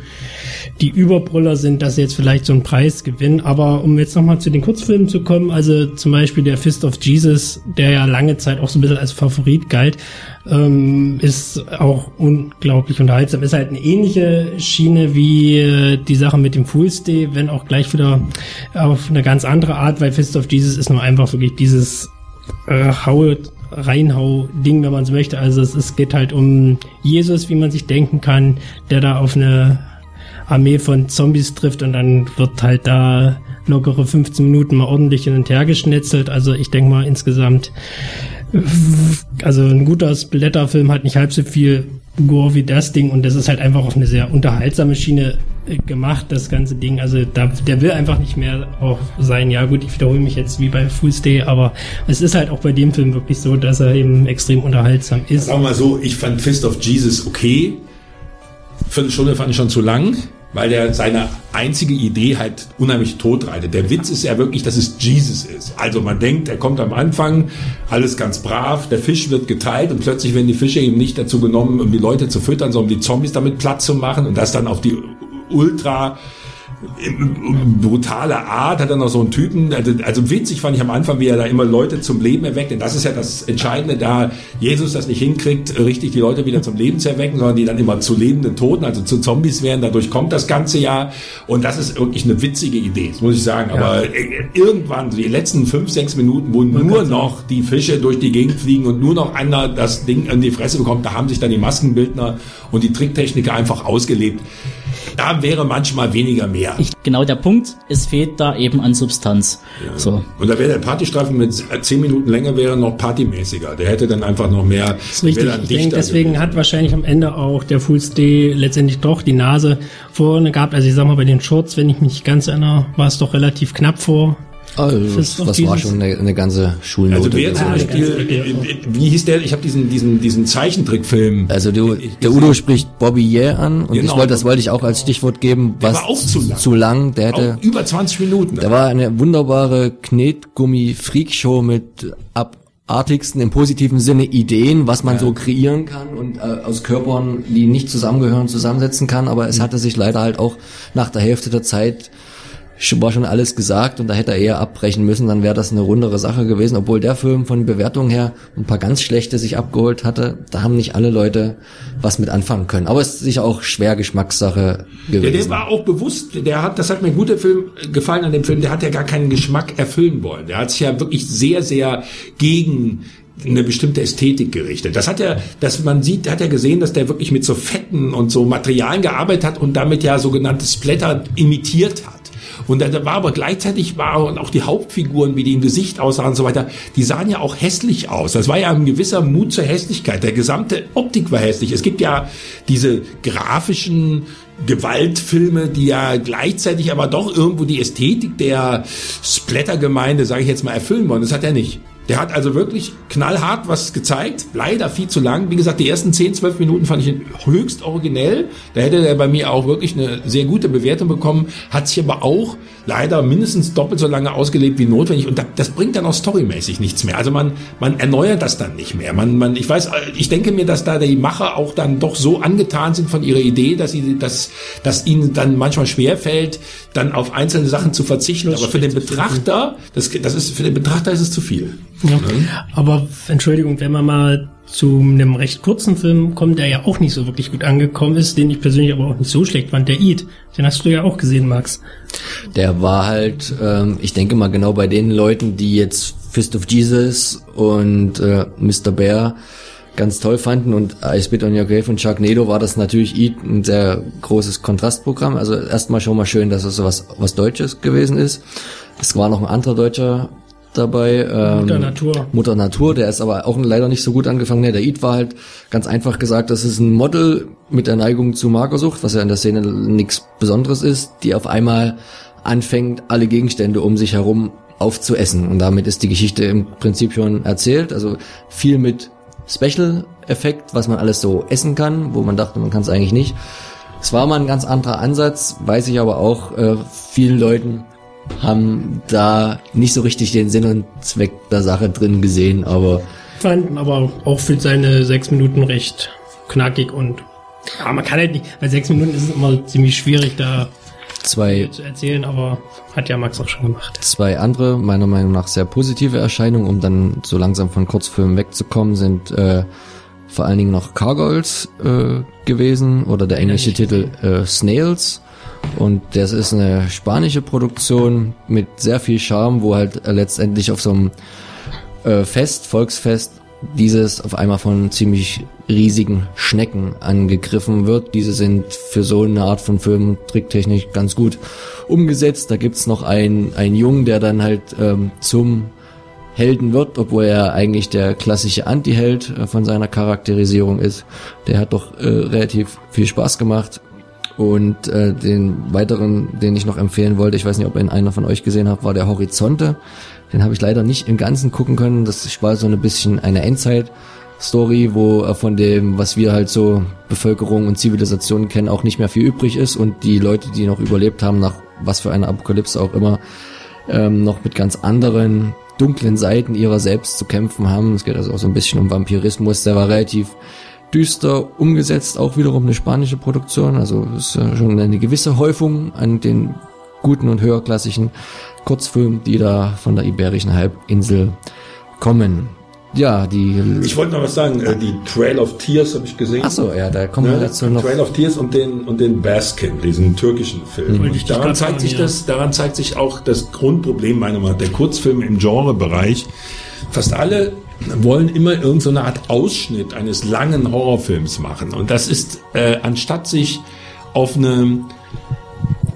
die Überbrüller sind, dass sie jetzt vielleicht so einen Preis gewinnen. Aber um jetzt nochmal zu den Kurzfilmen zu kommen, also zum Beispiel der Fist of Jesus, der ja lange Zeit auch so ein bisschen als Favorit galt, ähm, ist auch unglaublich unterhaltsam. Ist halt eine ähnliche Schiene wie äh, die Sache mit dem Fool's Day, wenn auch gleich wieder auf eine ganz andere Art, weil Fist of Jesus ist nur einfach wirklich dieses äh, Hau Reinhau-Ding, wenn man so möchte. Also es, es geht halt um Jesus, wie man sich denken kann, der da auf eine Armee von Zombies trifft und dann wird halt da lockere 15 Minuten mal ordentlich hin und her geschnetzelt. Also ich denke mal insgesamt, also ein guter Blätterfilm hat nicht halb so viel Gore wie das Ding und das ist halt einfach auf eine sehr unterhaltsame Schiene äh, gemacht, das ganze Ding. Also da, der will einfach nicht mehr auch sein. Ja gut, ich wiederhole mich jetzt wie bei Full Stay, aber es ist halt auch bei dem Film wirklich so, dass er eben extrem unterhaltsam ist. Sagen wir mal so, ich fand Fist of Jesus okay. Viertelstunde fand ich schon zu lang weil der seine einzige Idee halt unheimlich totreitet. Der Witz ist ja wirklich, dass es Jesus ist. Also man denkt, er kommt am Anfang, alles ganz brav, der Fisch wird geteilt und plötzlich werden die Fische eben nicht dazu genommen, um die Leute zu füttern, sondern um die Zombies damit platt zu machen und das dann auf die ultra brutale Art, hat er noch so einen Typen, also, also witzig fand ich am Anfang, wie er da immer Leute zum Leben erweckt, denn das ist ja das Entscheidende, da Jesus das nicht hinkriegt, richtig die Leute wieder zum Leben zu erwecken, sondern die dann immer zu lebenden Toten, also zu Zombies werden, dadurch kommt das ganze ja und das ist wirklich eine witzige Idee, das muss ich sagen, ja. aber äh, irgendwann, die letzten fünf, sechs Minuten, wo Man nur noch die Fische durch die Gegend fliegen und nur noch einer das Ding in die Fresse bekommt, da haben sich dann die Maskenbildner und die Tricktechniker einfach ausgelebt da wäre manchmal weniger mehr. Ich, genau der Punkt, es fehlt da eben an Substanz. Ja. So. Und da wäre der Partystreifen mit zehn Minuten länger wäre noch partymäßiger. Der hätte dann einfach noch mehr. Das ist richtig. Ich denke, deswegen gewesen. hat wahrscheinlich am Ende auch der Full Stay letztendlich doch die Nase vorne gehabt. Also ich sag mal bei den Shorts, wenn ich mich nicht ganz erinnere, war es doch relativ knapp vor also, das, war schon eine, eine ganze Schulnote. Also wer zum Beispiel, wie hieß der, ich habe diesen, diesen, diesen Zeichentrickfilm. Also du, der Udo spricht Bobby Ye an und genau. ich wollte, das wollte ich auch als Stichwort geben. Was der war auch zu lang. Zu lang. Der hätte, auch über 20 Minuten. Der war eine wunderbare Knetgummi-Freakshow mit abartigsten im positiven Sinne Ideen, was man ja. so kreieren kann und äh, aus Körpern, die nicht zusammengehören, zusammensetzen kann. Aber es mhm. hatte sich leider halt auch nach der Hälfte der Zeit war schon alles gesagt und da hätte er eher abbrechen müssen, dann wäre das eine rundere Sache gewesen, obwohl der Film von Bewertung her ein paar ganz schlechte sich abgeholt hatte. Da haben nicht alle Leute was mit anfangen können. Aber es ist sicher auch schwer Geschmackssache gewesen. Ja, der war auch bewusst, der hat, das hat mir gut der Film gefallen an dem Film, der hat ja gar keinen Geschmack erfüllen wollen. Der hat sich ja wirklich sehr, sehr gegen eine bestimmte Ästhetik gerichtet. Das hat ja, dass man sieht, hat ja gesehen, dass der wirklich mit so Fetten und so Materialien gearbeitet hat und damit ja sogenannte Splatter imitiert hat. Und da war aber gleichzeitig waren auch die Hauptfiguren, wie die im Gesicht aussahen und so weiter, die sahen ja auch hässlich aus. Das war ja ein gewisser Mut zur Hässlichkeit. Der gesamte Optik war hässlich. Es gibt ja diese grafischen Gewaltfilme, die ja gleichzeitig aber doch irgendwo die Ästhetik der Splattergemeinde, sage ich jetzt mal, erfüllen wollen. Das hat er nicht. Der hat also wirklich knallhart was gezeigt, leider viel zu lang. Wie gesagt, die ersten 10, 12 Minuten fand ich höchst originell. Da hätte er bei mir auch wirklich eine sehr gute Bewertung bekommen, hat sich aber auch leider mindestens doppelt so lange ausgelebt wie notwendig und das bringt dann auch storymäßig nichts mehr. Also man, man erneuert das dann nicht mehr. Man, man, ich weiß, ich denke mir, dass da die Macher auch dann doch so angetan sind von ihrer Idee, dass sie, dass, dass ihnen dann manchmal schwerfällt, dann auf einzelne Sachen zu verzichten. aber für den Betrachter, das, das ist, für den Betrachter ist es zu viel. Ja. Aber Entschuldigung, wenn man mal zu einem recht kurzen Film kommt, der ja auch nicht so wirklich gut angekommen ist, den ich persönlich aber auch nicht so schlecht fand, der Eat. Den hast du ja auch gesehen, Max. Der war halt, ähm, ich denke mal genau bei den Leuten, die jetzt Fist of Jesus und äh, Mr. Bear ganz toll fanden und I Spit on Your Grave und Sharknado war das natürlich ein sehr großes Kontrastprogramm. Also erstmal schon mal schön, dass es so was, was Deutsches gewesen ist. Es war noch ein anderer deutscher dabei. Ähm, Mutter Natur. Mutter Natur, der ist aber auch leider nicht so gut angefangen. Nee, der Eid war halt ganz einfach gesagt, das ist ein Model mit der Neigung zu Magersucht, was ja in der Szene nichts Besonderes ist, die auf einmal anfängt, alle Gegenstände um sich herum aufzuessen. Und damit ist die Geschichte im Prinzip schon erzählt. Also viel mit Special-Effekt, was man alles so essen kann, wo man dachte, man kann es eigentlich nicht. Es war mal ein ganz anderer Ansatz, weiß ich aber auch äh, vielen Leuten haben da nicht so richtig den Sinn und Zweck der Sache drin gesehen, aber Fanden aber auch für seine sechs Minuten recht knackig und ja, man kann halt nicht, bei sechs Minuten ist es immer ziemlich schwierig, da zwei zu erzählen, aber hat ja Max auch schon gemacht. Zwei andere, meiner Meinung nach sehr positive Erscheinungen, um dann so langsam von Kurzfilmen wegzukommen, sind äh, vor allen Dingen noch Cargols äh, gewesen oder der englische Titel äh, Snails. Und das ist eine spanische Produktion mit sehr viel Charme, wo halt letztendlich auf so einem äh, Fest, Volksfest, dieses auf einmal von ziemlich riesigen Schnecken angegriffen wird. Diese sind für so eine Art von Film Tricktechnik ganz gut umgesetzt. Da gibt's noch einen, einen Jungen, der dann halt ähm, zum Helden wird, obwohl er eigentlich der klassische Anti-Held äh, von seiner Charakterisierung ist. Der hat doch äh, relativ viel Spaß gemacht. Und äh, den weiteren, den ich noch empfehlen wollte, ich weiß nicht, ob ihn einer von euch gesehen hat, war der Horizonte. Den habe ich leider nicht im Ganzen gucken können. Das war so ein bisschen eine Endzeit-Story, wo äh, von dem, was wir halt so Bevölkerung und Zivilisation kennen, auch nicht mehr viel übrig ist und die Leute, die noch überlebt haben, nach was für einer Apokalypse auch immer, ähm, noch mit ganz anderen dunklen Seiten ihrer selbst zu kämpfen haben. Es geht also auch so ein bisschen um Vampirismus. Der war relativ düster umgesetzt, auch wiederum eine spanische Produktion. Also es ist schon eine gewisse Häufung an den guten und höherklassigen Kurzfilmen, die da von der Iberischen Halbinsel kommen. Ja, die. Ich wollte noch was sagen. äh, Die Trail of Tears habe ich gesehen. Ach so, ja, da kommen wir dazu noch. Trail of Tears und den und den Baskin, diesen türkischen Film. Mhm. Und daran zeigt sich ja. das, daran zeigt sich auch das Grundproblem meiner Meinung nach der Kurzfilme im Genrebereich. Fast alle wollen immer irgendeine Art Ausschnitt eines langen Horrorfilms machen. Und das ist, äh, anstatt sich auf eine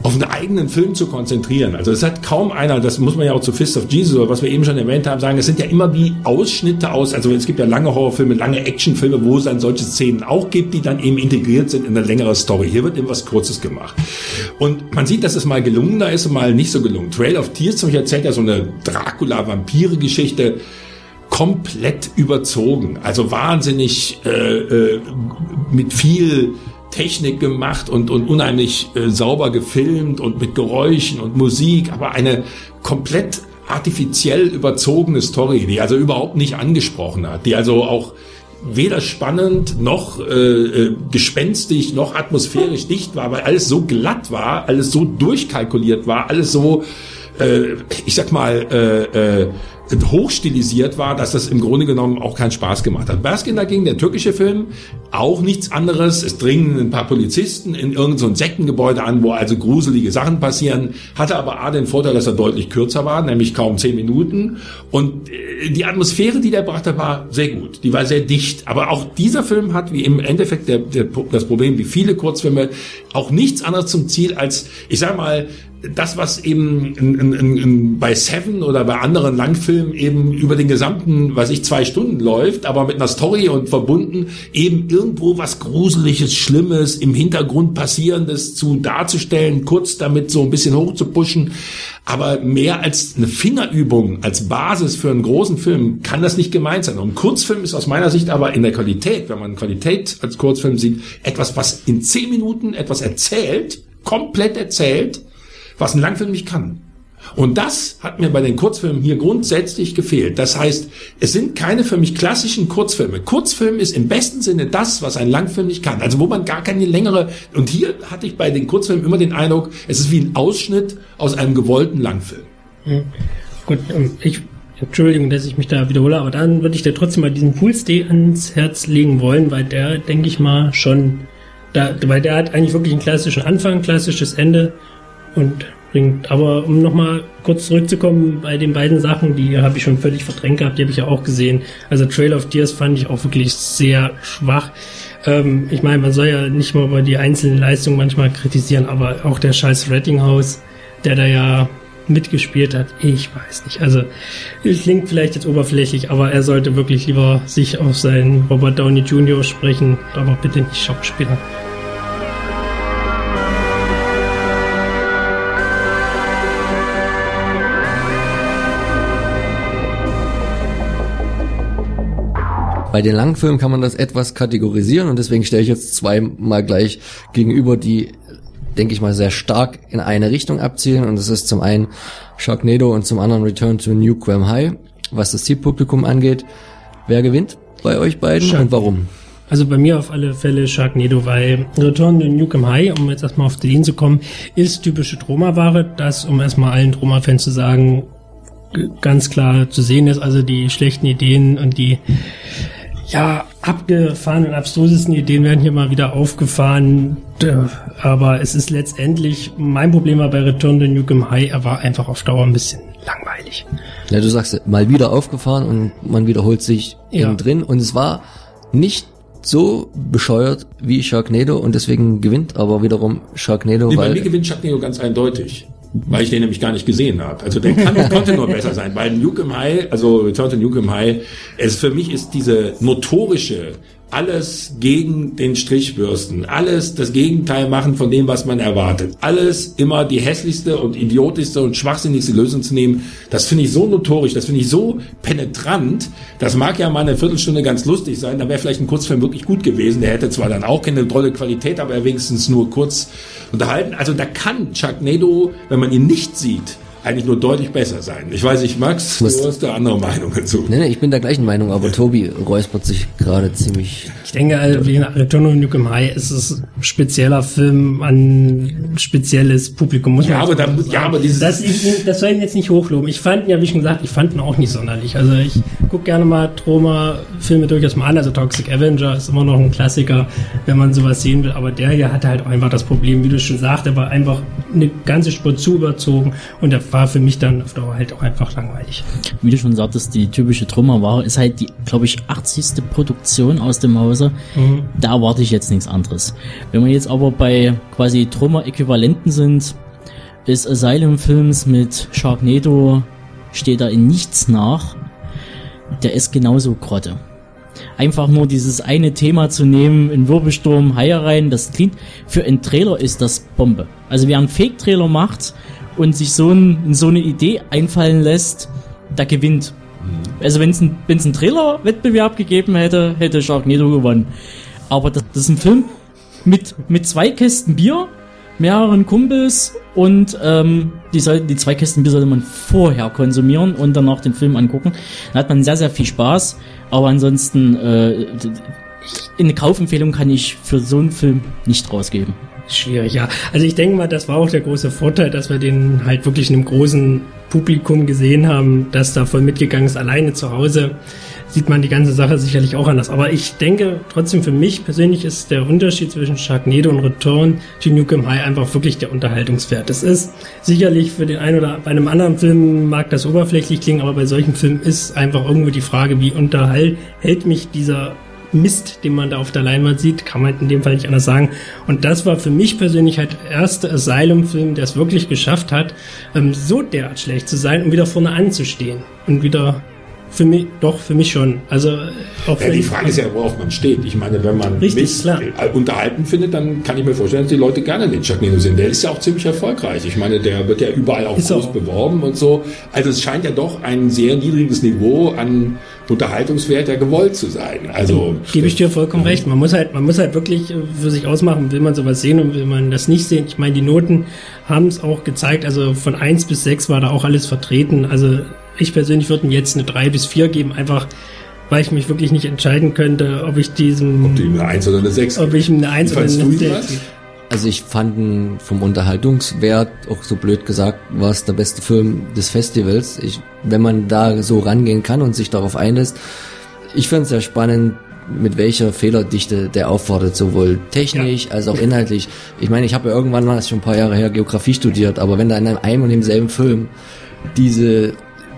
auf einen eigenen Film zu konzentrieren. Also es hat kaum einer, das muss man ja auch zu Fist of Jesus oder was wir eben schon erwähnt haben, sagen, es sind ja immer wie Ausschnitte aus, also es gibt ja lange Horrorfilme, lange Actionfilme, wo es dann solche Szenen auch gibt, die dann eben integriert sind in eine längere Story. Hier wird eben was Kurzes gemacht. Und man sieht, dass es mal gelungener ist und mal nicht so gelungen. Trail of Tears zum Beispiel erzählt ja so eine Dracula-Vampire-Geschichte, komplett überzogen. Also wahnsinnig äh, äh, mit viel Technik gemacht und, und unheimlich äh, sauber gefilmt und mit Geräuschen und Musik, aber eine komplett artifiziell überzogene Story, die also überhaupt nicht angesprochen hat, die also auch weder spannend noch äh, äh, gespenstig noch atmosphärisch <laughs> dicht war, weil alles so glatt war, alles so durchkalkuliert war, alles so äh, ich sag mal, äh, äh, hochstilisiert war, dass das im Grunde genommen auch keinen Spaß gemacht hat. Baskin dagegen, der türkische Film, auch nichts anderes. Es dringen ein paar Polizisten in irgendein so Sektengebäude an, wo also gruselige Sachen passieren, hatte aber A den Vorteil, dass er deutlich kürzer war, nämlich kaum zehn Minuten. Und äh, die Atmosphäre, die der brachte, war sehr gut. Die war sehr dicht. Aber auch dieser Film hat, wie im Endeffekt der, der, das Problem, wie viele Kurzfilme, auch nichts anderes zum Ziel als, ich sag mal, das, was eben in, in, in, bei Seven oder bei anderen Langfilmen eben über den gesamten, weiß ich, zwei Stunden läuft, aber mit einer Story und verbunden, eben irgendwo was Gruseliges, Schlimmes, im Hintergrund Passierendes zu darzustellen, kurz damit so ein bisschen hochzupuschen. Aber mehr als eine Fingerübung, als Basis für einen großen Film, kann das nicht gemeint sein. Und ein Kurzfilm ist aus meiner Sicht aber in der Qualität, wenn man Qualität als Kurzfilm sieht, etwas, was in zehn Minuten etwas erzählt, komplett erzählt, was ein Langfilm nicht kann. Und das hat mir bei den Kurzfilmen hier grundsätzlich gefehlt. Das heißt, es sind keine für mich klassischen Kurzfilme. Kurzfilm ist im besten Sinne das, was ein Langfilm nicht kann. Also wo man gar keine längere, und hier hatte ich bei den Kurzfilmen immer den Eindruck, es ist wie ein Ausschnitt aus einem gewollten Langfilm. Gut, ähm, ich, Entschuldigung, dass ich mich da wiederhole, aber dann würde ich dir trotzdem mal diesen Poolstay ans Herz legen wollen, weil der, denke ich mal, schon, da, weil der hat eigentlich wirklich einen klassischen Anfang, klassisches Ende und bringt. Aber um nochmal kurz zurückzukommen bei den beiden Sachen, die habe ich schon völlig verdrängt gehabt, die habe ich ja auch gesehen. Also Trail of Tears fand ich auch wirklich sehr schwach. Ähm, ich meine, man soll ja nicht mal über die einzelnen Leistungen manchmal kritisieren, aber auch der scheiß Rettinghaus, der da ja mitgespielt hat, ich weiß nicht. Also klingt vielleicht jetzt oberflächlich, aber er sollte wirklich lieber sich auf seinen Robert Downey Jr. sprechen, aber bitte nicht Schauspieler. Bei den Langfilmen kann man das etwas kategorisieren und deswegen stelle ich jetzt zweimal gleich gegenüber, die denke ich mal, sehr stark in eine Richtung abzielen. Und das ist zum einen Sharknado und zum anderen Return to New Quam High, was das Zielpublikum angeht. Wer gewinnt bei euch beiden Shark- und warum? Also bei mir auf alle Fälle Sharknado, weil Return to Nukem High, um jetzt erstmal auf den zu kommen, ist typische Troma-Ware. Das, um erstmal allen Troma-Fans zu sagen, ganz klar zu sehen ist. Also die schlechten Ideen und die ja, abgefahrenen, abstrusesten Ideen werden hier mal wieder aufgefahren. D- Aber es ist letztendlich, mein Problem war bei Return to Nukem High, er war einfach auf Dauer ein bisschen langweilig. Ja, du sagst mal wieder aufgefahren und man wiederholt sich Ja. drin. Und es war nicht so bescheuert wie Sharknado und deswegen gewinnt aber wiederum Sharknado, Nee, bei weil mir gewinnt Sharknado ganz eindeutig. Weil ich den nämlich gar nicht gesehen habe. Also der kann, <laughs> konnte nur besser sein. Weil Nukem High, also Return to Nukem High, es für mich ist diese notorische, alles gegen den Strichbürsten, alles das Gegenteil machen von dem, was man erwartet. Alles immer die hässlichste und idiotischste und schwachsinnigste Lösung zu nehmen. Das finde ich so notorisch, das finde ich so penetrant. Das mag ja mal eine Viertelstunde ganz lustig sein, da wäre vielleicht ein Kurzfilm wirklich gut gewesen. Der hätte zwar dann auch keine tolle Qualität, aber wenigstens nur kurz unterhalten. Also da kann Sharknado, wenn man ihn nicht sieht, eigentlich nur deutlich besser sein. Ich weiß nicht, Max, du Was- hast da andere Meinung dazu. Nee, nee, ich bin der gleichen Meinung, aber Tobi räuspert sich gerade ziemlich. Ich denke, also wegen Return to Nukem High ist es ein spezieller Film an spezielles Publikum, muss man Ja, aber jetzt da- so ja, sagen. aber dieses- das, ich, das soll ihn jetzt nicht hochloben. Ich fand ihn, ja, wie schon gesagt, ich fand ihn auch nicht sonderlich. Also ich gucke gerne mal Troma-Filme durchaus mal an. Also Toxic Avenger ist immer noch ein Klassiker, wenn man sowas sehen will. Aber der hier hatte halt auch einfach das Problem, wie du schon sagst, er war einfach eine ganze Spur zu überzogen und der war für mich dann auf Dauer halt auch einfach langweilig. Wie du schon sagtest, die typische Trümmerware ist halt die, glaube ich, 80. Produktion aus dem Hause. Mhm. Da erwarte ich jetzt nichts anderes. Wenn wir jetzt aber bei quasi Trümmer-Äquivalenten sind, ist Asylum Films mit Sharknado steht da in nichts nach. Der ist genauso Grotte. Einfach nur dieses eine Thema zu nehmen, in Wirbelsturm, Haie rein, das klingt, für einen Trailer ist das Bombe. Also wer einen Fake-Trailer macht und sich so, ein, so eine Idee einfallen lässt, der gewinnt. Also wenn es ein, wenn's einen Trailer-Wettbewerb gegeben hätte, hätte Sharknado gewonnen. Aber das, das ist ein Film mit, mit zwei Kästen Bier, mehreren Kumpels und ähm, die, sollten, die zwei Kästen Bier sollte man vorher konsumieren und danach den Film angucken. Dann hat man sehr, sehr viel Spaß. Aber ansonsten, äh, eine Kaufempfehlung kann ich für so einen Film nicht rausgeben. Schwierig, ja. Also ich denke mal, das war auch der große Vorteil, dass wir den halt wirklich in einem großen Publikum gesehen haben, das da voll mitgegangen ist. Alleine zu Hause sieht man die ganze Sache sicherlich auch anders. Aber ich denke trotzdem für mich persönlich ist der Unterschied zwischen Sharknado und Return to Nukem High einfach wirklich der Unterhaltungswert. Das ist sicherlich für den einen oder bei einem anderen Film mag das oberflächlich klingen, aber bei solchen Filmen ist einfach irgendwo die Frage, wie unterhält hält mich dieser Mist, den man da auf der Leinwand sieht, kann man in dem Fall nicht anders sagen. Und das war für mich persönlich halt der erste Asylum-Film, der es wirklich geschafft hat, ähm, so derart schlecht zu sein und wieder vorne anzustehen. Und wieder für mich, doch, für mich schon. Also äh, auch Ja, die Frage ist ja, worauf man steht. Ich meine, wenn man Richtig, Mist klar. äh, unterhalten findet, dann kann ich mir vorstellen, dass die Leute gerne den Sharknado sehen. Der ist ja auch ziemlich erfolgreich. Ich meine, der wird ja überall auch Ist groß auch. beworben und so. Also es scheint ja doch ein sehr niedriges Niveau an Unterhaltungswert ja gewollt zu sein. Also Gebe ich dir vollkommen recht. Man muss halt, man muss halt wirklich äh, für sich ausmachen, will man sowas sehen und will man das nicht sehen. Ich meine, die Noten haben es auch gezeigt. Also von 1 bis 6 war da auch alles vertreten. Also ich persönlich würde ihm jetzt eine 3 bis 4 geben, einfach weil ich mich wirklich nicht entscheiden könnte, ob ich diesem, ob du ihm eine 1 oder eine 6 ob ich ihm eine 1 Wie oder eine fandst du ihn, 6 Max? Also ich fand vom Unterhaltungswert, auch so blöd gesagt, war es der beste Film des Festivals. Ich, wenn man da so rangehen kann und sich darauf einlässt, ich fand es sehr spannend, mit welcher Fehlerdichte der auffordert, sowohl technisch als auch inhaltlich. Ich meine, ich habe ja irgendwann mal, das ist schon ein paar Jahre her, Geografie studiert, aber wenn da in einem und demselben Film diese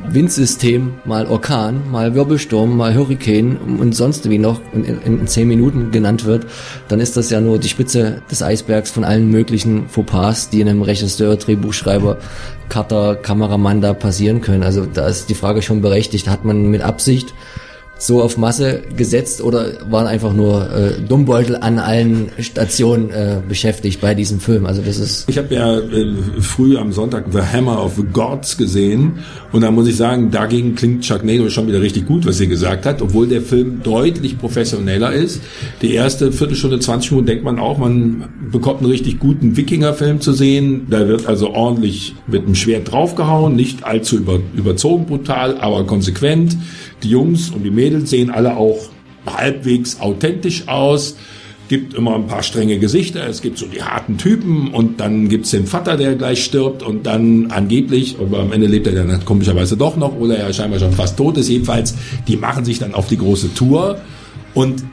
Windsystem, mal Orkan, mal Wirbelsturm, mal Hurrikan und sonst wie noch in, in, in zehn Minuten genannt wird, dann ist das ja nur die Spitze des Eisbergs von allen möglichen Fauxpas, die einem Regisseur, Drehbuchschreiber, Cutter, Kameramann da passieren können. Also da ist die Frage schon berechtigt, hat man mit Absicht so auf Masse gesetzt oder waren einfach nur äh, Dummbeutel an allen Stationen äh, beschäftigt bei diesem Film? Also das ist. Ich habe ja äh, früh am Sonntag The Hammer of the Gods gesehen und da muss ich sagen, dagegen klingt Sharknado schon wieder richtig gut, was sie gesagt hat, obwohl der Film deutlich professioneller ist. Die erste Viertelstunde, 20 Minuten denkt man auch, man bekommt einen richtig guten Wikinger-Film zu sehen. Da wird also ordentlich mit einem Schwert draufgehauen, nicht allzu über, überzogen brutal, aber konsequent. Die Jungs und die Mädels sehen alle auch halbwegs authentisch aus. Gibt immer ein paar strenge Gesichter, es gibt so die harten Typen und dann gibt's den Vater, der gleich stirbt und dann angeblich, aber am Ende lebt er dann komischerweise doch noch oder er scheinbar schon fast tot ist. Jedenfalls, die machen sich dann auf die große Tour und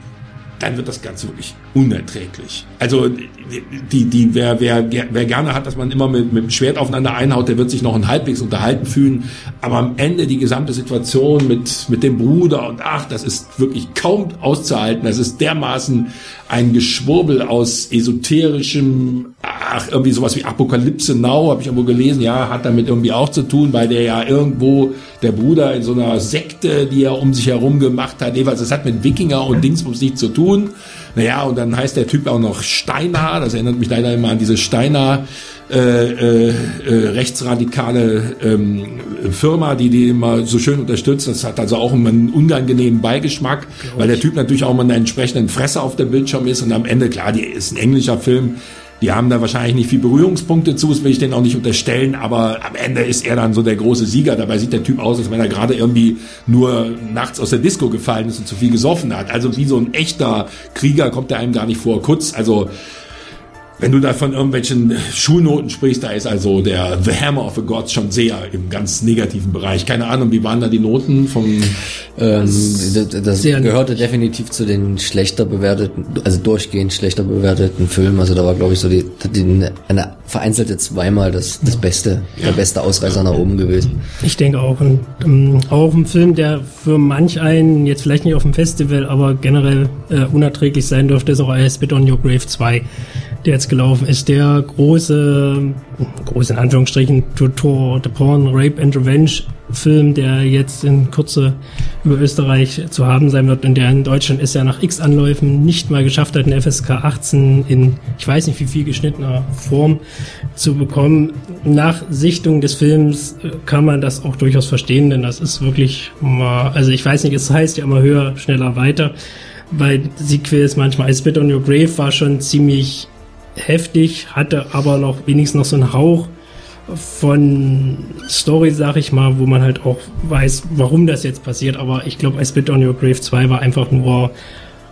dann wird das Ganze wirklich unerträglich. Also die, die, wer, wer, wer gerne hat, dass man immer mit, mit dem Schwert aufeinander einhaut, der wird sich noch ein halbwegs unterhalten fühlen. Aber am Ende die gesamte Situation mit, mit dem Bruder und ach, das ist wirklich kaum auszuhalten. Das ist dermaßen ein Geschwurbel aus esoterischem, ach, irgendwie sowas wie Apokalypse Now, habe ich irgendwo gelesen, ja, hat damit irgendwie auch zu tun, weil der ja irgendwo, der Bruder in so einer Sekte, die er um sich herum gemacht hat, jeweils, das hat mit Wikinger und Dingsbums nichts zu tun. Naja, und dann heißt der Typ auch noch Steiner, das erinnert mich leider immer an diese Steiner äh, äh, äh, rechtsradikale ähm, Firma, die die immer so schön unterstützt. Das hat also auch einen unangenehmen Beigeschmack, weil der Typ natürlich auch immer einen entsprechenden Fresse auf dem Bildschirm ist und am Ende, klar, die ist ein englischer Film, die haben da wahrscheinlich nicht viel Berührungspunkte zu, das will ich denen auch nicht unterstellen, aber am Ende ist er dann so der große Sieger. Dabei sieht der Typ aus, als wenn er gerade irgendwie nur nachts aus der Disco gefallen ist und zu viel gesoffen hat. Also wie so ein echter Krieger kommt er einem gar nicht vor. Kurz, also wenn du da von irgendwelchen Schulnoten sprichst, da ist also der The Hammer of the Gods schon sehr im ganz negativen Bereich. Keine Ahnung, wie waren da die Noten vom... Ähm, das das gehörte definitiv zu den schlechter bewerteten, also durchgehend schlechter bewerteten Filmen. Also da war, glaube ich, so die, die eine vereinzelte zweimal das, das Beste, ja. der beste Ausreißer nach oben gewesen. Ich denke auch. Und, ähm, auch ein Film, der für manch einen, jetzt vielleicht nicht auf dem Festival, aber generell äh, unerträglich sein dürfte, ist auch I Spit on Your Grave 2 der jetzt gelaufen ist, der große, große in Anführungsstrichen, Tour de Porn, Rape and Revenge Film, der jetzt in Kürze über Österreich zu haben sein wird und der in Deutschland ist ja nach x Anläufen nicht mal geschafft hat, eine FSK 18 in, ich weiß nicht wie viel geschnittener Form zu bekommen. Nach Sichtung des Films äh, kann man das auch durchaus verstehen, denn das ist wirklich mal, also ich weiß nicht, es heißt ja immer höher, schneller, weiter. Bei Sequels manchmal, I Spit on Your Grave war schon ziemlich heftig, hatte aber noch wenigstens noch so einen Hauch von Story, sag ich mal, wo man halt auch weiß, warum das jetzt passiert. Aber ich glaube, I Spit on Your Grave 2 war einfach nur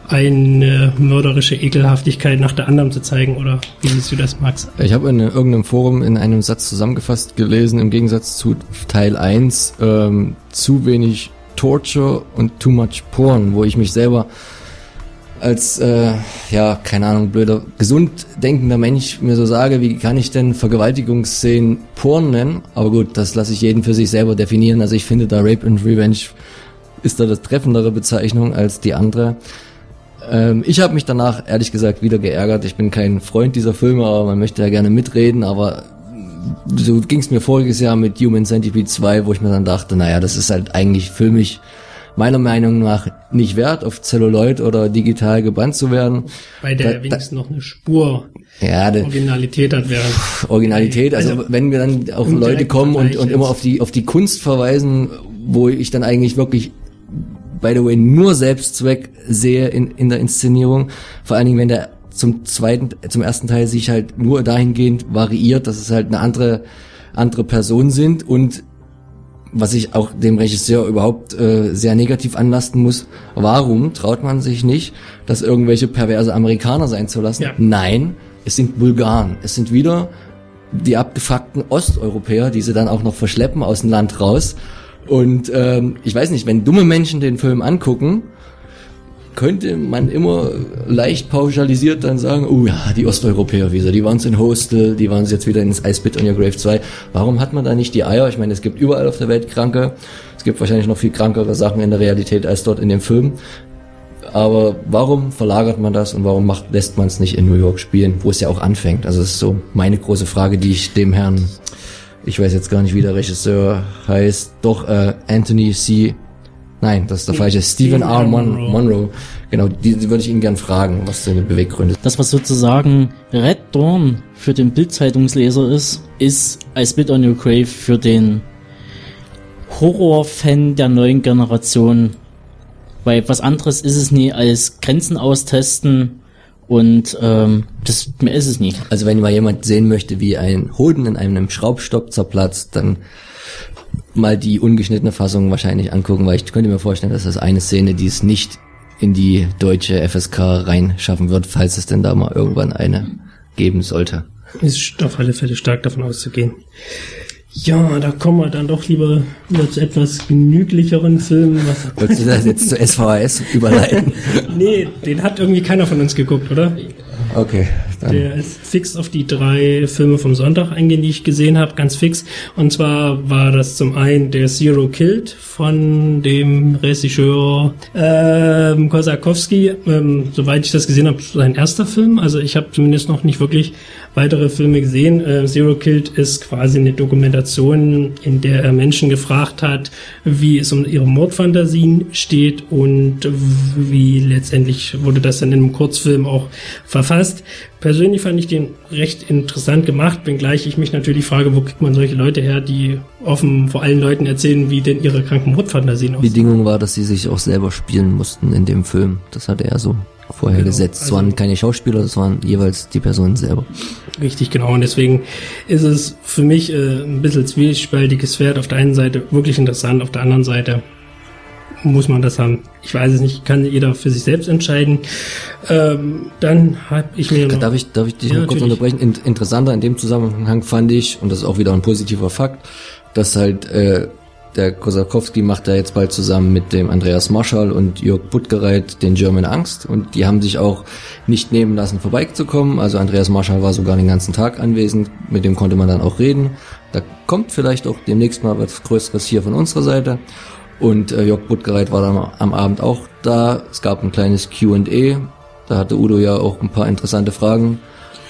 eine mörderische Ekelhaftigkeit nach der anderen zu zeigen, oder wie siehst du das, Max? Ich habe in irgendeinem Forum in einem Satz zusammengefasst gelesen, im Gegensatz zu Teil 1, ähm, zu wenig Torture und too much Porn, wo ich mich selber als, äh, ja, keine Ahnung, blöder, gesund denkender Mensch mir so sage, wie kann ich denn Vergewaltigungsszenen Porn nennen? Aber gut, das lasse ich jeden für sich selber definieren. Also ich finde da Rape and Revenge ist da das treffendere Bezeichnung als die andere. Ähm, ich habe mich danach ehrlich gesagt wieder geärgert. Ich bin kein Freund dieser Filme, aber man möchte ja gerne mitreden, aber so ging es mir voriges Jahr mit Human Centipede 2, wo ich mir dann dachte, naja, das ist halt eigentlich filmisch meiner Meinung nach nicht wert, auf Celluloid oder digital gebannt zu werden. Bei der da, wenigstens da, noch eine Spur ja, de, Originalität hat wäre. Originalität, also, also, wenn wir dann auch Leute kommen und, und immer auf die, auf die Kunst verweisen, wo ich dann eigentlich wirklich by the way, nur Selbstzweck sehe in, in der Inszenierung. Vor allen Dingen, wenn der zum zweiten, zum ersten Teil sich halt nur dahingehend variiert, dass es halt eine andere, andere Person sind und was ich auch dem Regisseur überhaupt äh, sehr negativ anlasten muss. Warum traut man sich nicht, das irgendwelche perverse Amerikaner sein zu lassen? Ja. Nein, es sind Bulgaren. Es sind wieder die abgefuckten Osteuropäer, die sie dann auch noch verschleppen aus dem Land raus. Und ähm, ich weiß nicht, wenn dumme Menschen den Film angucken, könnte man immer leicht pauschalisiert dann sagen, oh ja, die Osteuropäer wieder, die waren es in Hostel, die waren jetzt wieder ins Ice Pit on Your Grave 2. Warum hat man da nicht die Eier? Ich meine, es gibt überall auf der Welt Kranke. Es gibt wahrscheinlich noch viel krankere Sachen in der Realität als dort in dem Film. Aber warum verlagert man das und warum macht, lässt man es nicht in New York spielen, wo es ja auch anfängt? Also das ist so meine große Frage, die ich dem Herrn, ich weiß jetzt gar nicht, wie der Regisseur heißt, doch äh, Anthony C. Nein, das ist der falsche. Stephen R. Mon Monroe. Genau, die, die würde ich Ihnen gern fragen, was seine Beweggründe Das, was sozusagen Red Dawn für den Bildzeitungsleser ist, ist I Spit on Your Grave für den Horrorfan der neuen Generation. Weil was anderes ist es nie als Grenzen austesten und ähm, das mehr ist es nie. Also wenn mal jemand sehen möchte, wie ein Hoden in einem Schraubstock zerplatzt, dann mal die ungeschnittene Fassung wahrscheinlich angucken, weil ich könnte mir vorstellen, dass das eine Szene, die es nicht in die deutsche FSK reinschaffen wird, falls es denn da mal irgendwann eine geben sollte. Ist auf alle Fälle stark davon auszugehen. Ja, da kommen wir dann doch lieber wieder zu etwas genüglicheren Filmen. Wolltest du das jetzt zu SVHS überleiten? <laughs> nee, den hat irgendwie keiner von uns geguckt, oder? Okay, dann. Der ist fix auf die drei Filme vom Sonntag eingehen, die ich gesehen habe, ganz fix. Und zwar war das zum einen der Zero Killed von dem Regisseur ähm, Kosakowski. Ähm, soweit ich das gesehen habe, sein erster Film. Also ich habe zumindest noch nicht wirklich weitere Filme gesehen. Äh, Zero Killed ist quasi eine Dokumentation, in der er Menschen gefragt hat, wie es um ihre Mordfantasien steht und wie letztendlich wurde das dann in einem Kurzfilm auch verfasst. Persönlich fand ich den recht interessant gemacht, wenngleich ich mich natürlich frage, wo kriegt man solche Leute her, die offen vor allen Leuten erzählen, wie denn ihre kranken Mordfantasien aussehen. Bedingung war, dass sie sich auch selber spielen mussten in dem Film. Das hatte er so vorher Genau, gesetzt. Es also- waren keine Schauspieler, das waren jeweils die Personen selber. Richtig, genau. Und deswegen ist es für mich äh, ein bisschen zwiespältiges Pferd. Auf der einen Seite wirklich interessant, auf der anderen Seite muss man das haben. Ich weiß es nicht, kann jeder für sich selbst entscheiden. Ähm, dann habe ich mir noch, Darf ich, darf ich dich Ja, noch kurz unterbrechen? In, interessanter in dem Zusammenhang fand ich, und das ist auch wieder ein positiver Fakt, dass halt äh, der Kosakowski macht da jetzt bald zusammen mit dem Andreas Marschall und Jörg Buttgereit den German Angst und die haben sich auch nicht nehmen lassen vorbeizukommen. Also Andreas Marschall war sogar den ganzen Tag anwesend, mit dem konnte man dann auch reden. Da kommt vielleicht auch demnächst mal was Größeres hier von unserer Seite. Und äh, Jörg Buttgereit war dann am Abend auch da. Es gab ein kleines Q&A. Da hatte Udo ja auch ein paar interessante Fragen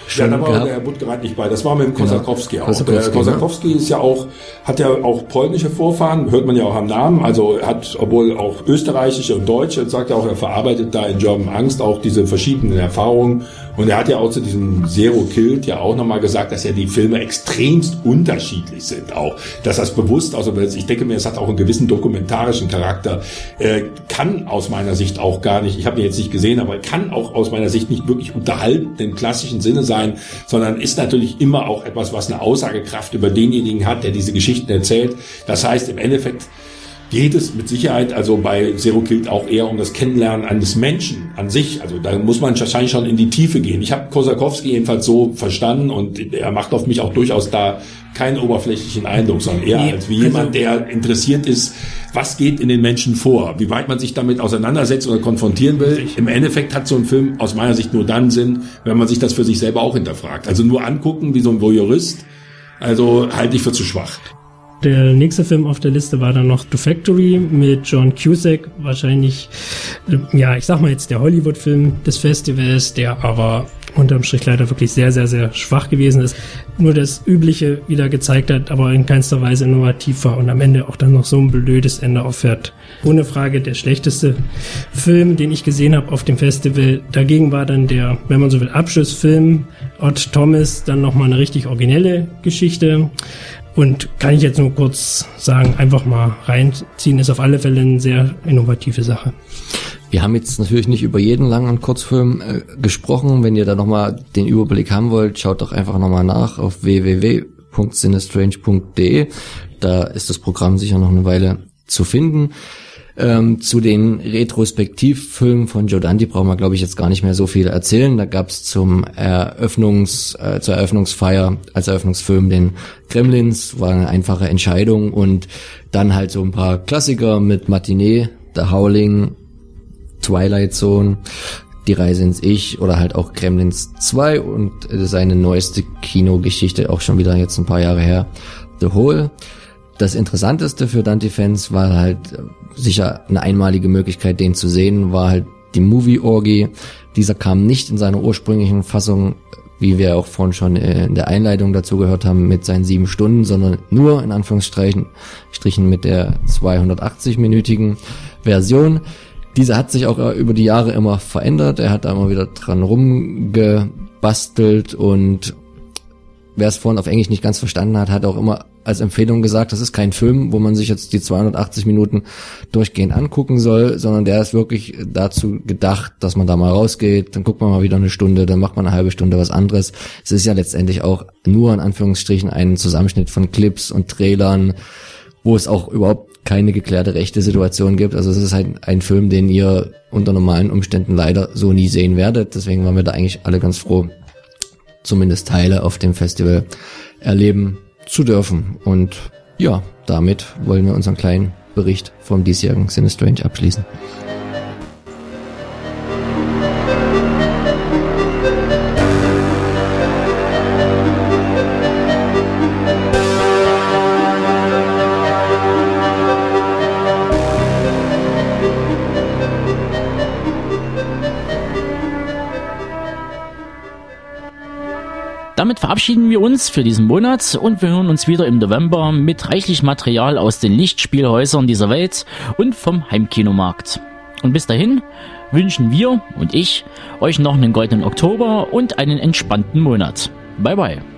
Ja, schon da war gehabt. der Budgereit nicht bei. Das war mit dem Genau. Kosakowski auch. Kosakowski, der Kosakowski ist ja auch, hat ja auch polnische Vorfahren, hört man ja auch am Namen. Also hat, obwohl auch österreichische und deutsche, sagt er auch, er verarbeitet da in German Angst auch diese verschiedenen Erfahrungen. Und er hat ja auch zu diesem Zero Killed ja auch nochmal gesagt, dass ja die Filme extremst unterschiedlich sind auch. Dass das bewusst, also ich denke mir, es hat auch einen gewissen dokumentarischen Charakter, äh, kann aus meiner Sicht auch gar nicht, ich habe ihn jetzt nicht gesehen, aber kann auch aus meiner Sicht nicht wirklich unterhalten im klassischen Sinne sein, sondern ist natürlich immer auch etwas, was eine Aussagekraft über denjenigen hat, der diese Geschichten erzählt. Das heißt, im Endeffekt geht es mit Sicherheit, also bei Zero Killed auch eher um das Kennenlernen eines Menschen an sich. Also da muss man wahrscheinlich schon in die Tiefe gehen. Ich habe Kosakowski jedenfalls so verstanden und er macht auf mich auch durchaus da keinen oberflächlichen Eindruck, sondern eher als wie also- jemand, der interessiert ist, was geht in den Menschen vor, wie weit man sich damit auseinandersetzt oder konfrontieren will. Im Endeffekt hat so ein Film aus meiner Sicht nur dann Sinn, wenn man sich das für sich selber auch hinterfragt. Also nur angucken wie so ein Voyeurist, also halte ich für zu schwach. Der nächste Film auf der Liste war dann noch The Factory mit John Cusack. Wahrscheinlich, äh, ja, ich sag mal jetzt der Hollywood-Film des Festivals, der aber unterm Strich leider wirklich sehr, sehr, sehr schwach gewesen ist. Nur das Übliche wieder gezeigt hat, aber in keinster Weise innovativ war und am Ende auch dann noch so ein blödes Ende auffährt. Ohne Frage der schlechteste Film, den ich gesehen habe auf dem Festival. Dagegen war dann der, wenn man so will, Abschlussfilm Odd Thomas dann nochmal eine richtig originelle Geschichte. Und kann ich jetzt nur kurz sagen, einfach mal reinziehen, ist auf alle Fälle eine sehr innovative Sache. Wir haben jetzt natürlich nicht über jeden langen Kurzfilm äh, gesprochen. Wenn ihr da nochmal den Überblick haben wollt, schaut doch einfach nochmal nach auf www.sinistrange.de. Da ist das Programm sicher noch eine Weile zu finden. Ähm, zu den Retrospektivfilmen von Joe Dante brauchen wir, glaube ich, jetzt gar nicht mehr so viel erzählen. Da gab es zum Eröffnungs, äh, zur Eröffnungsfeier als Eröffnungsfilm den Gremlins, war eine einfache Entscheidung und dann halt so ein paar Klassiker mit Matinee, The Howling, Twilight Zone, Die Reise ins Ich oder halt auch Gremlins 2 und seine neueste Kinogeschichte, auch schon wieder jetzt ein paar Jahre her, The Hole. Das Interessanteste für Dante-Fans war halt äh, sicher eine einmalige Möglichkeit, den zu sehen, war halt die Movie Orgy. Dieser kam nicht in seiner ursprünglichen Fassung wie wir auch vorhin schon äh, in der Einleitung dazu gehört haben, mit seinen sieben Stunden, sondern nur in Anführungsstrichen Strichen mit der 280-minütigen Version. Diese hat sich auch über die Jahre immer verändert. Er hat da immer wieder dran rumgebastelt und wer es vorhin auf Englisch nicht ganz verstanden hat, hat auch immer als Empfehlung gesagt, das ist kein Film, wo man sich jetzt die 280 Minuten durchgehend angucken soll, sondern der ist wirklich dazu gedacht, dass man da mal rausgeht, dann guckt man mal wieder eine Stunde, dann macht man eine halbe Stunde was anderes. Es ist ja letztendlich auch nur in Anführungsstrichen ein Zusammenschnitt von Clips und Trailern, wo es auch überhaupt keine geklärte rechte Situation gibt. Also es ist halt ein Film, den ihr unter normalen Umständen leider so nie sehen werdet. Deswegen waren wir da eigentlich alle ganz froh, zumindest Teile auf dem Festival erleben zu dürfen. Und ja, damit wollen wir unseren kleinen Bericht vom diesjährigen Sinistrange abschließen. Damit verabschieden wir uns für diesen Monat und wir hören uns wieder im November mit reichlich Material aus den Lichtspielhäusern dieser Welt und vom Heimkinomarkt. Und bis dahin wünschen wir und ich euch noch einen goldenen Oktober und einen entspannten Monat. Bye bye.